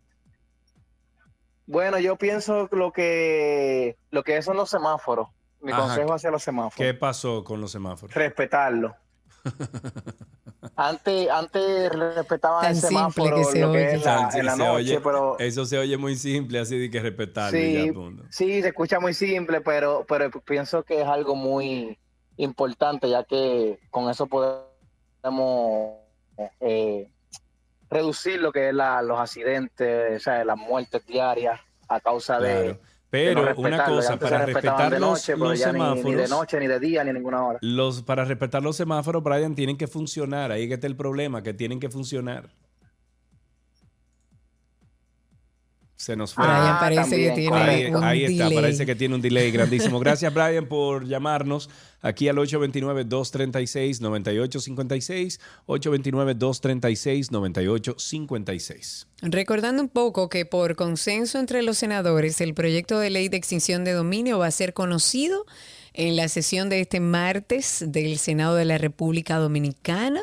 Bueno, yo pienso que lo que lo que son los semáforos. Mi Ajá. consejo hacia los semáforos. ¿Qué pasó con los semáforos? Respetarlo. Antes, antes respetaban Tan el simple semáforo, que se lo que oye. es la, Sí, en la se noche, oye- pero Eso se oye muy simple, así de que respetarlo Sí, ya, punto. sí, se escucha muy simple, pero, pero pienso que es algo muy importante, ya que con eso podemos eh, reducir lo que es la- los accidentes, o sea, las muertes diarias a causa de. Pero no una cosa, para respetar de los, noche, pero los ya ni- Ni, de semáforos, noche, ni de día, ni ninguna hora. los, para respetar los semáforos, Brian, tienen que funcionar. Ahí que está el problema, que tienen que funcionar. Se nos fue. Brian Ah, parece que también, tiene ahí, un ahí está, delay. parece que tiene un delay grandísimo. Gracias, Brian, por llamarnos aquí al 829-236-9856. 829-236-9856. Recordando un poco que por consenso entre los senadores, el proyecto de ley de extinción de dominio va a ser conocido en la sesión de este martes del Senado de la República Dominicana,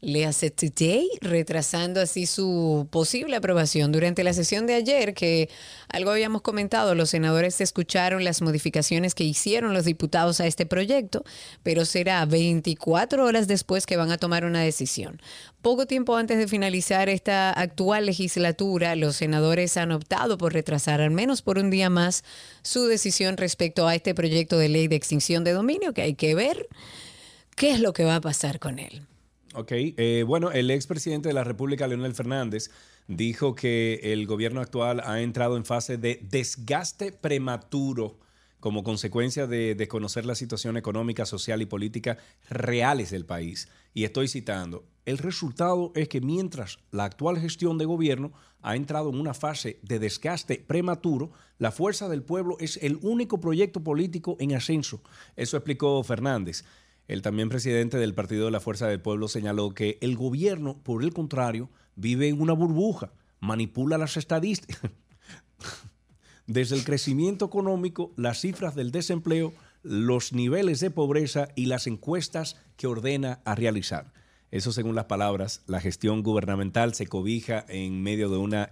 le hace today, retrasando así su posible aprobación. Durante la sesión de ayer, que algo habíamos comentado, los senadores escucharon las modificaciones que hicieron los diputados a este proyecto, pero será 24 horas después que van a tomar una decisión. Poco tiempo antes de finalizar esta actual legislatura, los senadores han optado por retrasar al menos por un día más su decisión respecto a este proyecto de ley de extinción de dominio, que hay que ver qué es lo que va a pasar con él. Ok, eh, bueno, el expresidente de la República, Leonel Fernández, dijo que el gobierno actual ha entrado en fase de desgaste prematuro como consecuencia de desconocer la situación económica, social y política reales del país. Y estoy citando, el resultado es que mientras la actual gestión de gobierno ha entrado en una fase de desgaste prematuro, la Fuerza del Pueblo es el único proyecto político en ascenso. Eso explicó Fernández. El también presidente del Partido de la Fuerza del Pueblo señaló que el gobierno, por el contrario, vive en una burbuja, manipula las estadísticas. Desde el crecimiento económico, las cifras del desempleo, los niveles de pobreza y las encuestas que ordena a realizar. Eso según las palabras, la gestión gubernamental se cobija en medio de una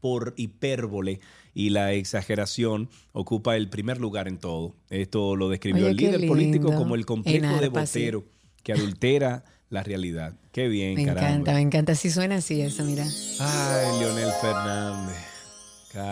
por hipérbole y la exageración ocupa el primer lugar en todo. Esto lo describió Oye, el líder político como el complejo de sí. Botero que adultera la realidad. Qué bien, Me caramba. encanta, me encanta. Si suena así eso, mira. Ay, Leonel Fernández.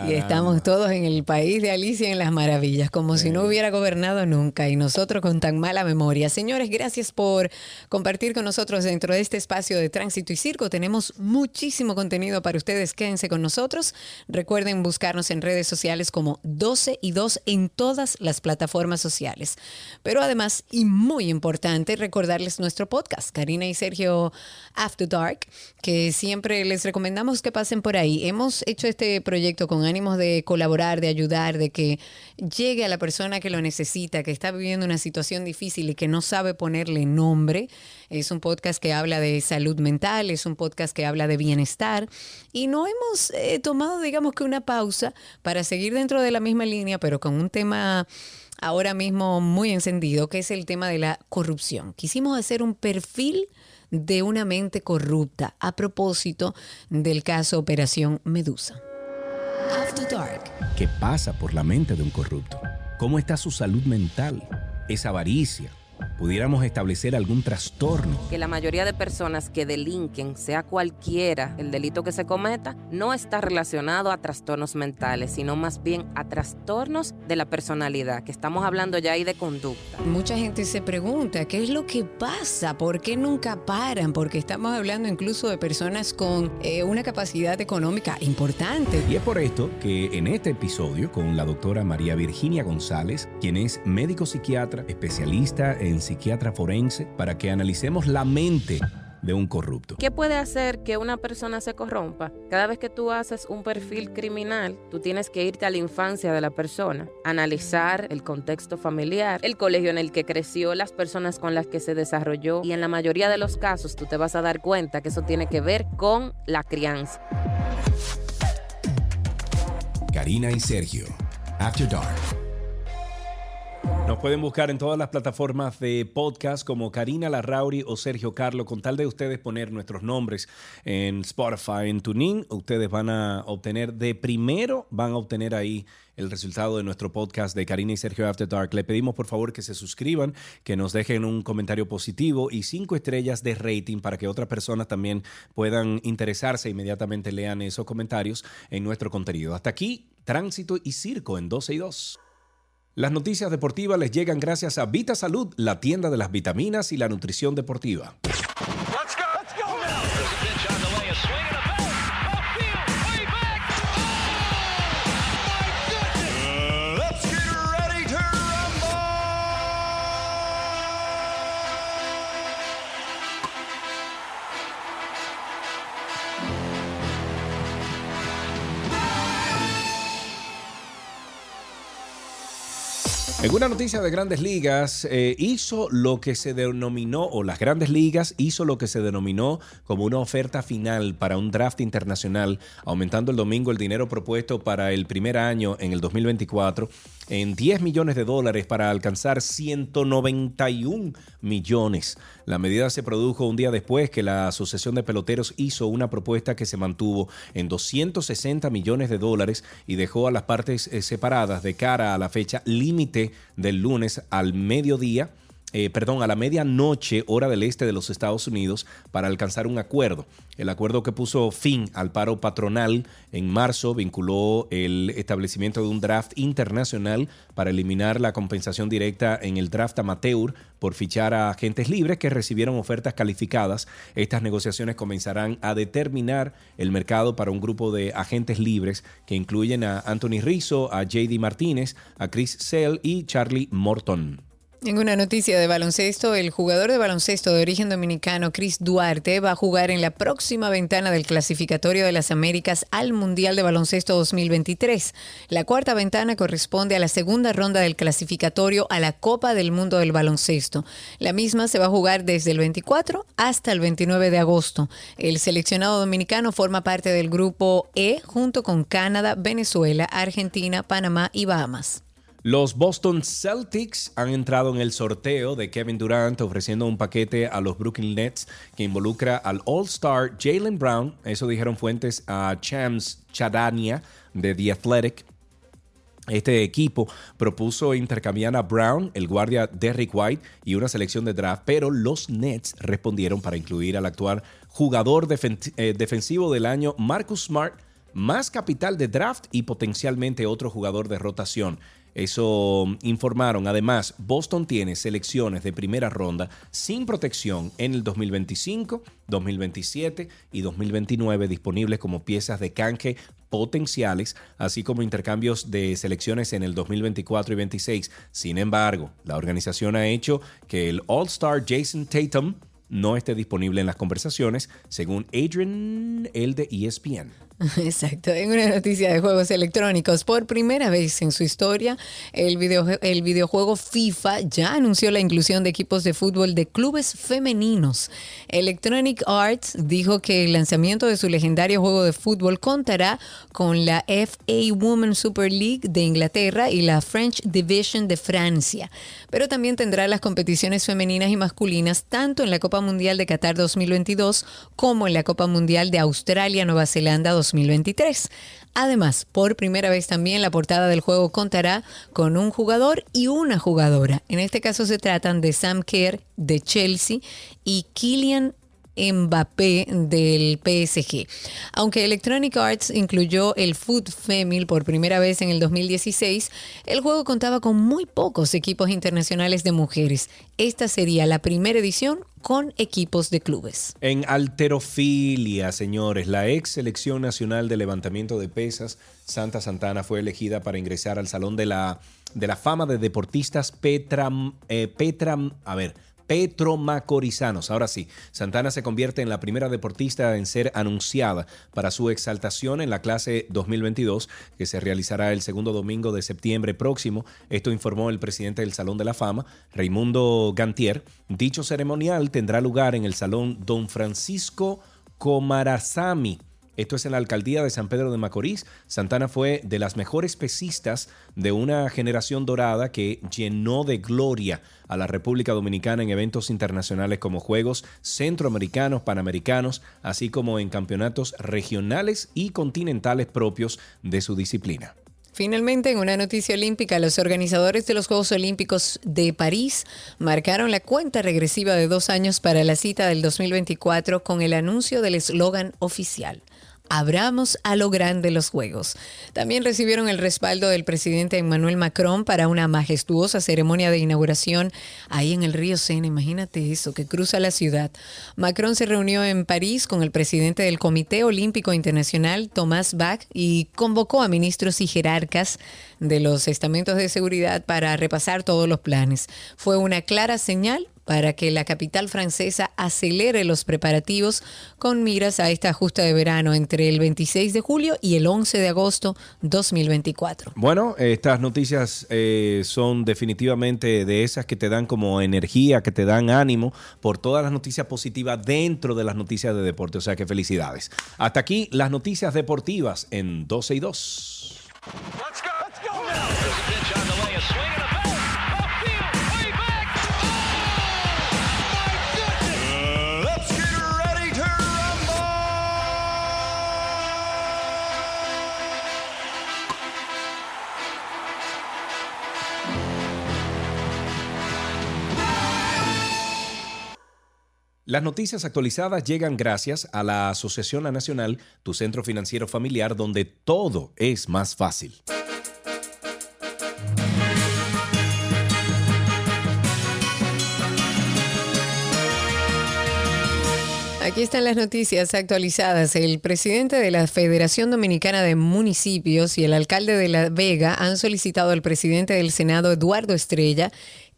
Y estamos todos en el país de Alicia en las maravillas, como si no hubiera gobernado nunca y nosotros con tan mala memoria. Señores, gracias por compartir con nosotros dentro de este espacio de tránsito y circo. Tenemos muchísimo contenido para ustedes. Quédense con nosotros. Recuerden buscarnos en redes sociales como 12 y 2 en todas las plataformas sociales. Pero además, y muy importante, recordarles nuestro podcast, Karina y Sergio After Dark, que siempre les recomendamos que pasen por ahí. Hemos hecho este proyecto con ánimos de colaborar, de ayudar, de que llegue a la persona que lo necesita, que está viviendo una situación difícil y que no sabe ponerle nombre. Es un podcast que habla de salud mental, es un podcast que habla de bienestar y no hemos eh, tomado, digamos que una pausa para seguir dentro de la misma línea, pero con un tema ahora mismo muy encendido, que es el tema de la corrupción. Quisimos hacer un perfil de una mente corrupta a propósito del caso Operación Medusa. ¿Qué pasa por la mente de un corrupto? ¿Cómo está su salud mental? ¿Es avaricia? ¿Pudiéramos establecer algún trastorno? que la mayoría de personas que delinquen, sea cualquiera el delito que se cometa, no está relacionado a trastornos mentales, sino más bien a trastornos de la personalidad, que estamos hablando ya ahí de conducta. Mucha gente se pregunta, ¿qué es lo que pasa? ¿Por qué nunca paran? Porque estamos hablando incluso de personas con eh, una capacidad económica importante. Y es por esto que en este episodio, con la doctora María Virginia González, quien es médico psiquiatra, especialista en psiquiatra forense, para que analicemos la mente de un corrupto. ¿Qué puede hacer que una persona se corrompa? Cada vez que tú haces un perfil criminal, tú tienes que irte a la infancia de la persona, analizar el contexto familiar, el colegio en el que creció, las personas con las que se desarrolló y en la mayoría de los casos tú te vas a dar cuenta que eso tiene que ver con la crianza. Karina y Sergio, After Dark. Nos pueden buscar en todas las plataformas de podcast como Karina Larrauri o Sergio Carlo. Con tal de ustedes poner nuestros nombres en Spotify, en TuneIn, ustedes van a obtener de primero, van a obtener ahí el resultado de nuestro podcast de Karina y Sergio After Dark. Le pedimos por favor que se suscriban, que nos dejen un comentario positivo y cinco estrellas de rating para que otras personas también puedan interesarse e inmediatamente lean esos comentarios en nuestro contenido. Hasta aquí, tránsito y circo en 12 y 2. Las noticias deportivas les llegan gracias a Vita Salud, la tienda de las vitaminas y la nutrición deportiva. En una noticia de grandes ligas, eh, hizo lo que se denominó, o las grandes ligas hizo lo que se denominó como una oferta final para un draft internacional, aumentando el domingo el dinero propuesto para el primer año en el 2024 en 10 millones de dólares para alcanzar 191 millones. La medida se produjo un día después que la Asociación de Peloteros hizo una propuesta que se mantuvo en 260 millones de dólares y dejó a las partes eh, separadas de cara a la fecha límite del lunes al mediodía eh, perdón, a la medianoche, hora del este de los Estados Unidos, para alcanzar un acuerdo. El acuerdo que puso fin al paro patronal en marzo vinculó el establecimiento de un draft internacional para eliminar la compensación directa en el draft amateur por fichar a agentes libres que recibieron ofertas calificadas. Estas negociaciones comenzarán a determinar el mercado para un grupo de agentes libres que incluyen a Anthony Rizzo, a JD Martínez, a Chris Sale y Charlie Morton. En una noticia de baloncesto, el jugador de baloncesto de origen dominicano Chris Duarte va a jugar en la próxima ventana del clasificatorio de las Américas al Mundial de Baloncesto 2023. La cuarta ventana corresponde a la segunda ronda del clasificatorio a la Copa del Mundo del Baloncesto. La misma se va a jugar desde el 24 hasta el 29 de agosto. El seleccionado dominicano forma parte del grupo E junto con Canadá, Venezuela, Argentina, Panamá y Bahamas. Los Boston Celtics han entrado en el sorteo de Kevin Durant ofreciendo un paquete a los Brooklyn Nets que involucra al All-Star Jalen Brown, eso dijeron fuentes a Chams Chadania de The Athletic. Este equipo propuso intercambiar a Brown, el guardia Derrick White y una selección de draft, pero los Nets respondieron para incluir al actual jugador eh, defensivo del año Marcus Smart, más capital de draft y potencialmente otro jugador de rotación. Eso informaron. Además, Boston tiene selecciones de primera ronda sin protección en el 2025, 2027 y 2029 disponibles como piezas de canje potenciales, así como intercambios de selecciones en el 2024 y 26. Sin embargo, la organización ha hecho que el All-Star Jason Tatum no esté disponible en las conversaciones, según Adrian, el de ESPN. Exacto. En una noticia de juegos electrónicos, por primera vez en su historia, el, video- el videojuego FIFA ya anunció la inclusión de equipos de fútbol de clubes femeninos. Electronic Arts dijo que el lanzamiento de su legendario juego de fútbol contará con la FA Women Super League de Inglaterra y la French Division de Francia, pero también tendrá las competiciones femeninas y masculinas tanto en la Copa Mundial de Qatar 2022 como en la Copa Mundial de Australia-Nueva Zelanda 2023. Además, por primera vez también la portada del juego contará con un jugador y una jugadora. En este caso se tratan de Sam Kerr de Chelsea y Kylian Mbappé del PSG. Aunque Electronic Arts incluyó el Foot Femil por primera vez en el 2016, el juego contaba con muy pocos equipos internacionales de mujeres. Esta sería la primera edición con equipos de clubes. En alterofilia, señores, la ex selección nacional de levantamiento de pesas, Santa Santana, fue elegida para ingresar al Salón de la, de la Fama de Deportistas Petra, eh, Petra, a ver, Petro Macorizanos. Ahora sí, Santana se convierte en la primera deportista en ser anunciada para su exaltación en la clase 2022, que se realizará el segundo domingo de septiembre próximo. Esto informó el presidente del Salón de la Fama, Raimundo Gantier. Dicho ceremonial tendrá lugar en el Salón Don Francisco Comarazami. Esto es en la alcaldía de San Pedro de Macorís. Santana fue de las mejores pesistas de una generación dorada que llenó de gloria a la República Dominicana en eventos internacionales como Juegos Centroamericanos, Panamericanos, así como en campeonatos regionales y continentales propios de su disciplina. Finalmente, en una noticia olímpica, los organizadores de los Juegos Olímpicos de París marcaron la cuenta regresiva de dos años para la cita del 2024 con el anuncio del eslogan oficial. Abramos a lo grande los Juegos. También recibieron el respaldo del presidente Emmanuel Macron para una majestuosa ceremonia de inauguración ahí en el río Sena. Imagínate eso, que cruza la ciudad. Macron se reunió en París con el presidente del Comité Olímpico Internacional, Thomas Bach, y convocó a ministros y jerarcas de los estamentos de seguridad para repasar todos los planes. Fue una clara señal para que la capital francesa acelere los preparativos con miras a esta justa de verano entre el 26 de julio y el 11 de agosto 2024. Bueno, estas noticias eh, son definitivamente de esas que te dan como energía, que te dan ánimo por todas las noticias positivas dentro de las noticias de deporte. O sea que felicidades. Hasta aquí las noticias deportivas en 12 y 2. Let's Las noticias actualizadas llegan gracias a la Asociación Nacional, tu centro financiero familiar, donde todo es más fácil. Aquí están las noticias actualizadas. El presidente de la Federación Dominicana de Municipios y el alcalde de La Vega han solicitado al presidente del Senado, Eduardo Estrella,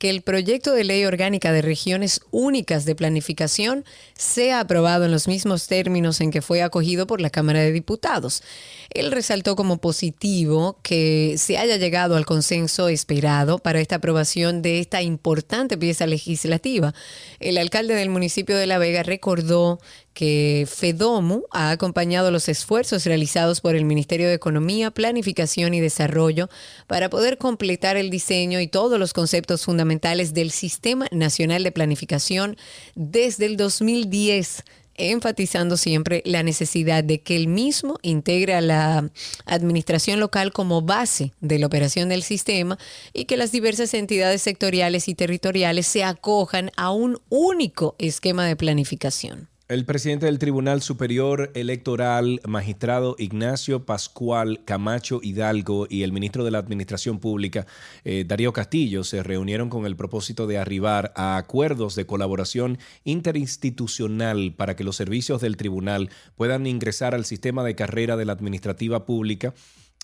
que el proyecto de ley orgánica de regiones únicas de planificación sea aprobado en los mismos términos en que fue acogido por la Cámara de Diputados. Él resaltó como positivo que se haya llegado al consenso esperado para esta aprobación de esta importante pieza legislativa. El alcalde del municipio de La Vega recordó que FEDOMU ha acompañado los esfuerzos realizados por el Ministerio de Economía, Planificación y Desarrollo para poder completar el diseño y todos los conceptos fundamentales del Sistema Nacional de Planificación desde el 2010 enfatizando siempre la necesidad de que el mismo integre a la administración local como base de la operación del sistema y que las diversas entidades sectoriales y territoriales se acojan a un único esquema de planificación. El presidente del Tribunal Superior Electoral, magistrado Ignacio Pascual Camacho Hidalgo, y el ministro de la Administración Pública, eh, Darío Castillo, se reunieron con el propósito de arribar a acuerdos de colaboración interinstitucional para que los servicios del tribunal puedan ingresar al sistema de carrera de la administrativa pública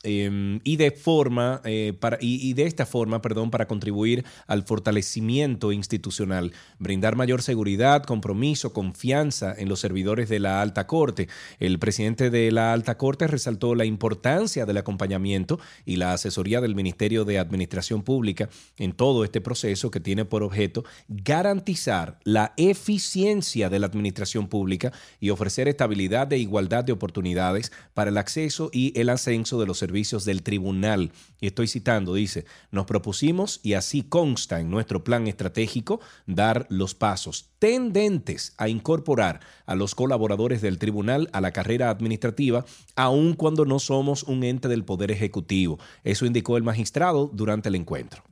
eh, y de forma eh, para, y, y de esta forma, perdón, para contribuir al fortalecimiento institucional, brindar mayor seguridad, compromiso, confianza en los servidores de la alta corte. El presidente de la alta corte resaltó la importancia del acompañamiento y la asesoría del Ministerio de Administración Pública en todo este proceso que tiene por objeto garantizar la eficiencia de la administración pública y ofrecer estabilidad e igualdad de oportunidades para el acceso y el ascenso de los servicios del tribunal. Y estoy citando, dice, nos propusimos y así consta en nuestro plan estratégico dar los pasos tendentes a incorporar a los colaboradores del tribunal a la carrera administrativa, aun cuando no somos un ente del Poder Ejecutivo. Eso indicó el magistrado durante el encuentro.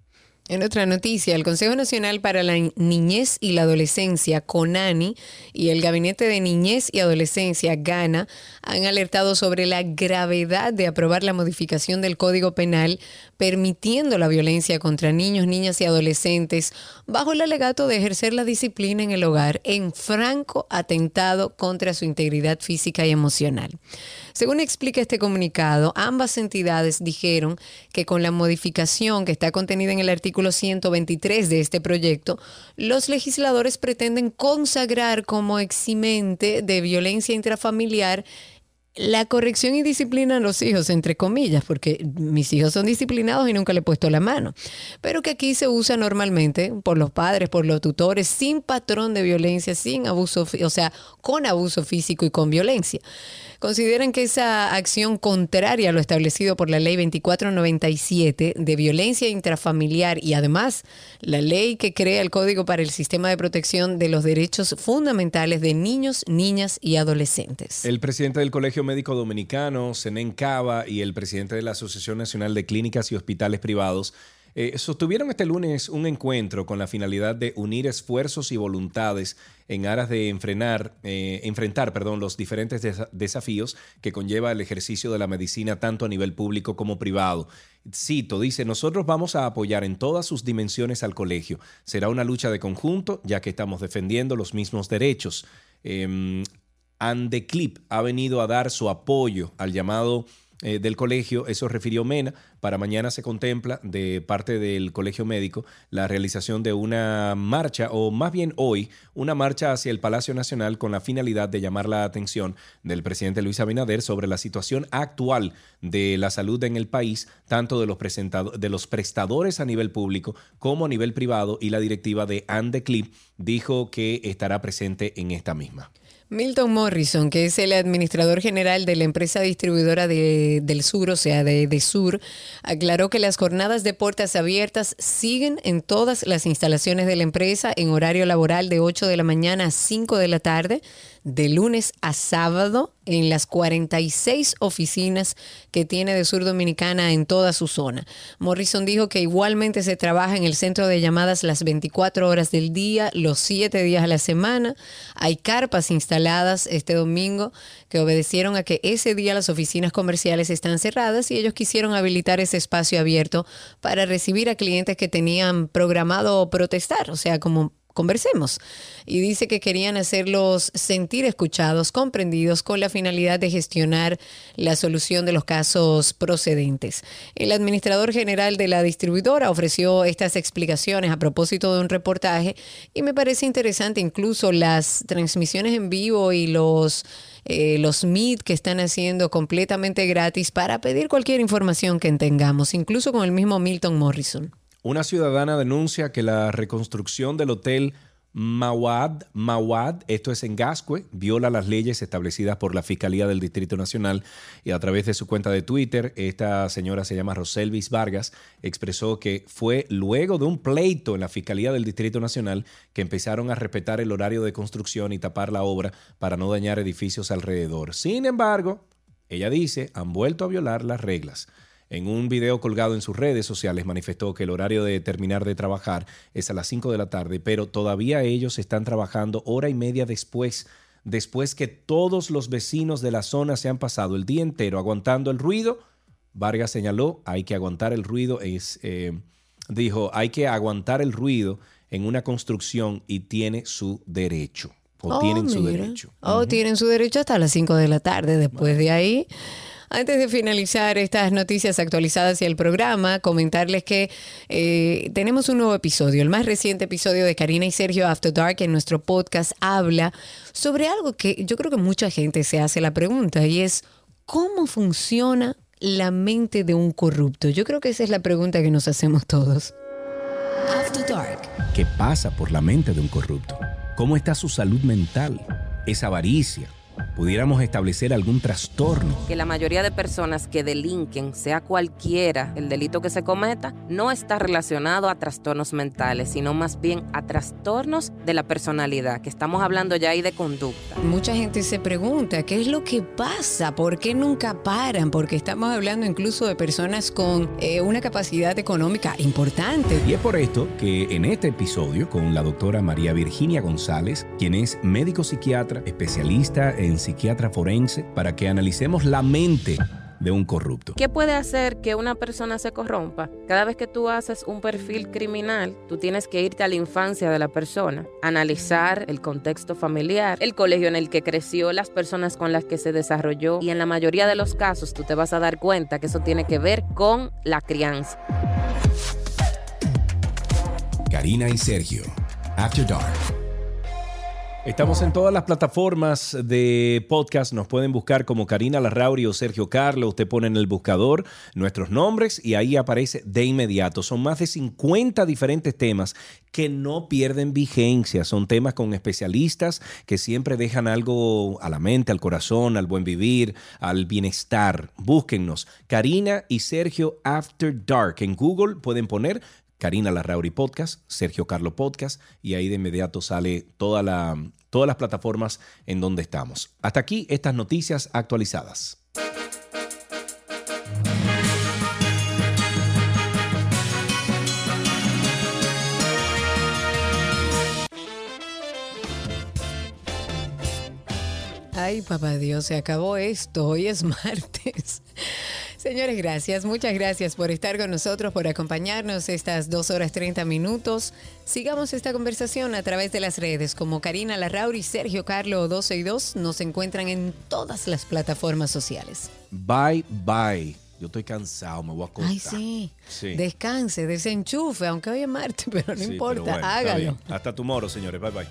En otra noticia, el Consejo Nacional para la Niñez y la Adolescencia, CONANI, y el Gabinete de Niñez y Adolescencia, GANA, han alertado sobre la gravedad de aprobar la modificación del Código Penal permitiendo la violencia contra niños, niñas y adolescentes bajo el alegato de ejercer la disciplina en el hogar en franco atentado contra su integridad física y emocional. Según explica este comunicado, ambas entidades dijeron que con la modificación que está contenida en el artículo 123 de este proyecto, los legisladores pretenden consagrar como eximente de violencia intrafamiliar la corrección y disciplina a los hijos, entre comillas, porque mis hijos son disciplinados y nunca le he puesto la mano, pero que aquí se usa normalmente por los padres, por los tutores, sin patrón de violencia, sin abuso, o sea, con abuso físico y con violencia. Consideran que esa acción contraria a lo establecido por la ley 2497 de violencia intrafamiliar y además la ley que crea el Código para el Sistema de Protección de los Derechos Fundamentales de Niños, Niñas y Adolescentes. El presidente del Colegio Médico Dominicano, Zenén Cava, y el presidente de la Asociación Nacional de Clínicas y Hospitales Privados eh, sostuvieron este lunes un encuentro con la finalidad de unir esfuerzos y voluntades en aras de eh, enfrentar perdón, los diferentes desa- desafíos que conlleva el ejercicio de la medicina tanto a nivel público como privado. Cito, dice, nosotros vamos a apoyar en todas sus dimensiones al colegio. Será una lucha de conjunto ya que estamos defendiendo los mismos derechos. Em, Andeclip ha venido a dar su apoyo al llamado eh, del colegio, eso refirió Mena. Para mañana se contempla de parte del colegio médico la realización de una marcha, o más bien hoy, una marcha hacia el Palacio Nacional con la finalidad de llamar la atención del presidente Luis Abinader sobre la situación actual de la salud en el país, tanto de los, de los prestadores a nivel público como a nivel privado, y la directiva de Andeclip dijo que estará presente en esta misma. Milton Morrison, que es el administrador general de la empresa distribuidora de- del sur, o sea, de, de Sur, aclaró que las jornadas de puertas abiertas siguen en todas las instalaciones de la empresa en horario laboral de 8 de la mañana a 5 de la tarde, de lunes a sábado, en las 46 oficinas que tiene de Sur Dominicana en toda su zona. Morrison dijo que igualmente se trabaja en el centro de llamadas las 24 horas del día, los 7 días a la semana. Hay carpas instaladas este domingo que obedecieron a que ese día las oficinas comerciales están cerradas y ellos quisieron habilitar ese espacio abierto para recibir a clientes que tenían programado protestar, o sea, como conversemos. Y dice que querían hacerlos sentir escuchados, comprendidos, con la finalidad de gestionar la solución de los casos procedentes. El administrador general de la distribuidora ofreció estas explicaciones a propósito de un reportaje y me parece interesante incluso las transmisiones en vivo y los eh, los Meet que están haciendo completamente gratis para pedir cualquier información que tengamos, incluso con el mismo Milton Morrison. Una ciudadana denuncia que la reconstrucción del hotel Mawad, Mawad, esto es en Gascue, viola las leyes establecidas por la Fiscalía del Distrito Nacional y a través de su cuenta de Twitter, esta señora se llama Roselvis Vargas, expresó que fue luego de un pleito en la Fiscalía del Distrito Nacional que empezaron a respetar el horario de construcción y tapar la obra para no dañar edificios alrededor. Sin embargo, ella dice, han vuelto a violar las reglas. En un video colgado en sus redes sociales manifestó que el horario de terminar de trabajar es a las 5 de la tarde, pero todavía ellos están trabajando hora y media después, después que todos los vecinos de la zona se han pasado el día entero aguantando el ruido. Vargas señaló, hay que aguantar el ruido, es, eh, dijo, hay que aguantar el ruido en una construcción y tiene su derecho, o Oh, tienen su mira. derecho. Oh, tienen su derecho hasta las 5 de la tarde. Después de ahí, antes de finalizar estas noticias actualizadas y el programa, comentarles que eh, tenemos un nuevo episodio. El más reciente episodio de Karina y Sergio After Dark en nuestro podcast habla sobre algo que yo creo que mucha gente se hace la pregunta y es ¿cómo funciona la mente de un corrupto? Yo creo que esa es la pregunta que nos hacemos todos. After Dark. ¿Qué pasa por la mente de un corrupto? ¿Cómo está su salud mental? ¿Es avaricia? ¿Pudiéramos establecer algún trastorno? que la mayoría de personas que delinquen, sea cualquiera el delito que se cometa, no está relacionado a trastornos mentales, sino más bien a trastornos de la personalidad, que estamos hablando ya ahí de conducta. Mucha gente se pregunta qué es lo que pasa, por qué nunca paran, porque estamos hablando incluso de personas con eh, una capacidad económica importante. Y es por esto que en este episodio, con la doctora María Virginia González, quien es médico psiquiatra, especialista en psiquiatra forense, para que analicemos la mente de un corrupto. ¿Qué puede hacer que una persona se corrompa? Cada vez que tú haces un perfil criminal, tú tienes que irte a la infancia de la persona, analizar el contexto familiar, el colegio en el que creció, las personas con las que se desarrolló y en la mayoría de los casos tú te vas a dar cuenta que eso tiene que ver con la crianza. Karina y Sergio, After Dark. Estamos en todas las plataformas de podcast. Nos pueden buscar como Karina Larrauri o Sergio Carlo. Usted pone en el buscador nuestros nombres y ahí aparece de inmediato. Son más de 50 diferentes temas que no pierden vigencia. Son temas con especialistas que siempre dejan algo a la mente, al corazón, al buen vivir, al bienestar. Búsquennos. Karina y Sergio After Dark. En Google pueden poner Karina Larrauri Podcast, Sergio Carlo Podcast, y ahí de inmediato sale todas las plataformas en donde estamos. Hasta aquí estas noticias actualizadas. Ay, papá Dios, se acabó esto. Hoy es martes. Señores, gracias. Muchas gracias por estar con nosotros, por acompañarnos estas dos horas 30 minutos. Sigamos esta conversación a través de las redes como Karina Larrauri, Sergio Carlo 12 y 2. Nos encuentran en todas las plataformas sociales. Bye, bye. Yo estoy cansado, me voy a acostar. Ay, sí. Sí. Descanse, desenchufe, aunque hoy es martes, pero no Sí, pero importa, bueno, está hágalo. Hasta tomorrow, señores. Bye, bye.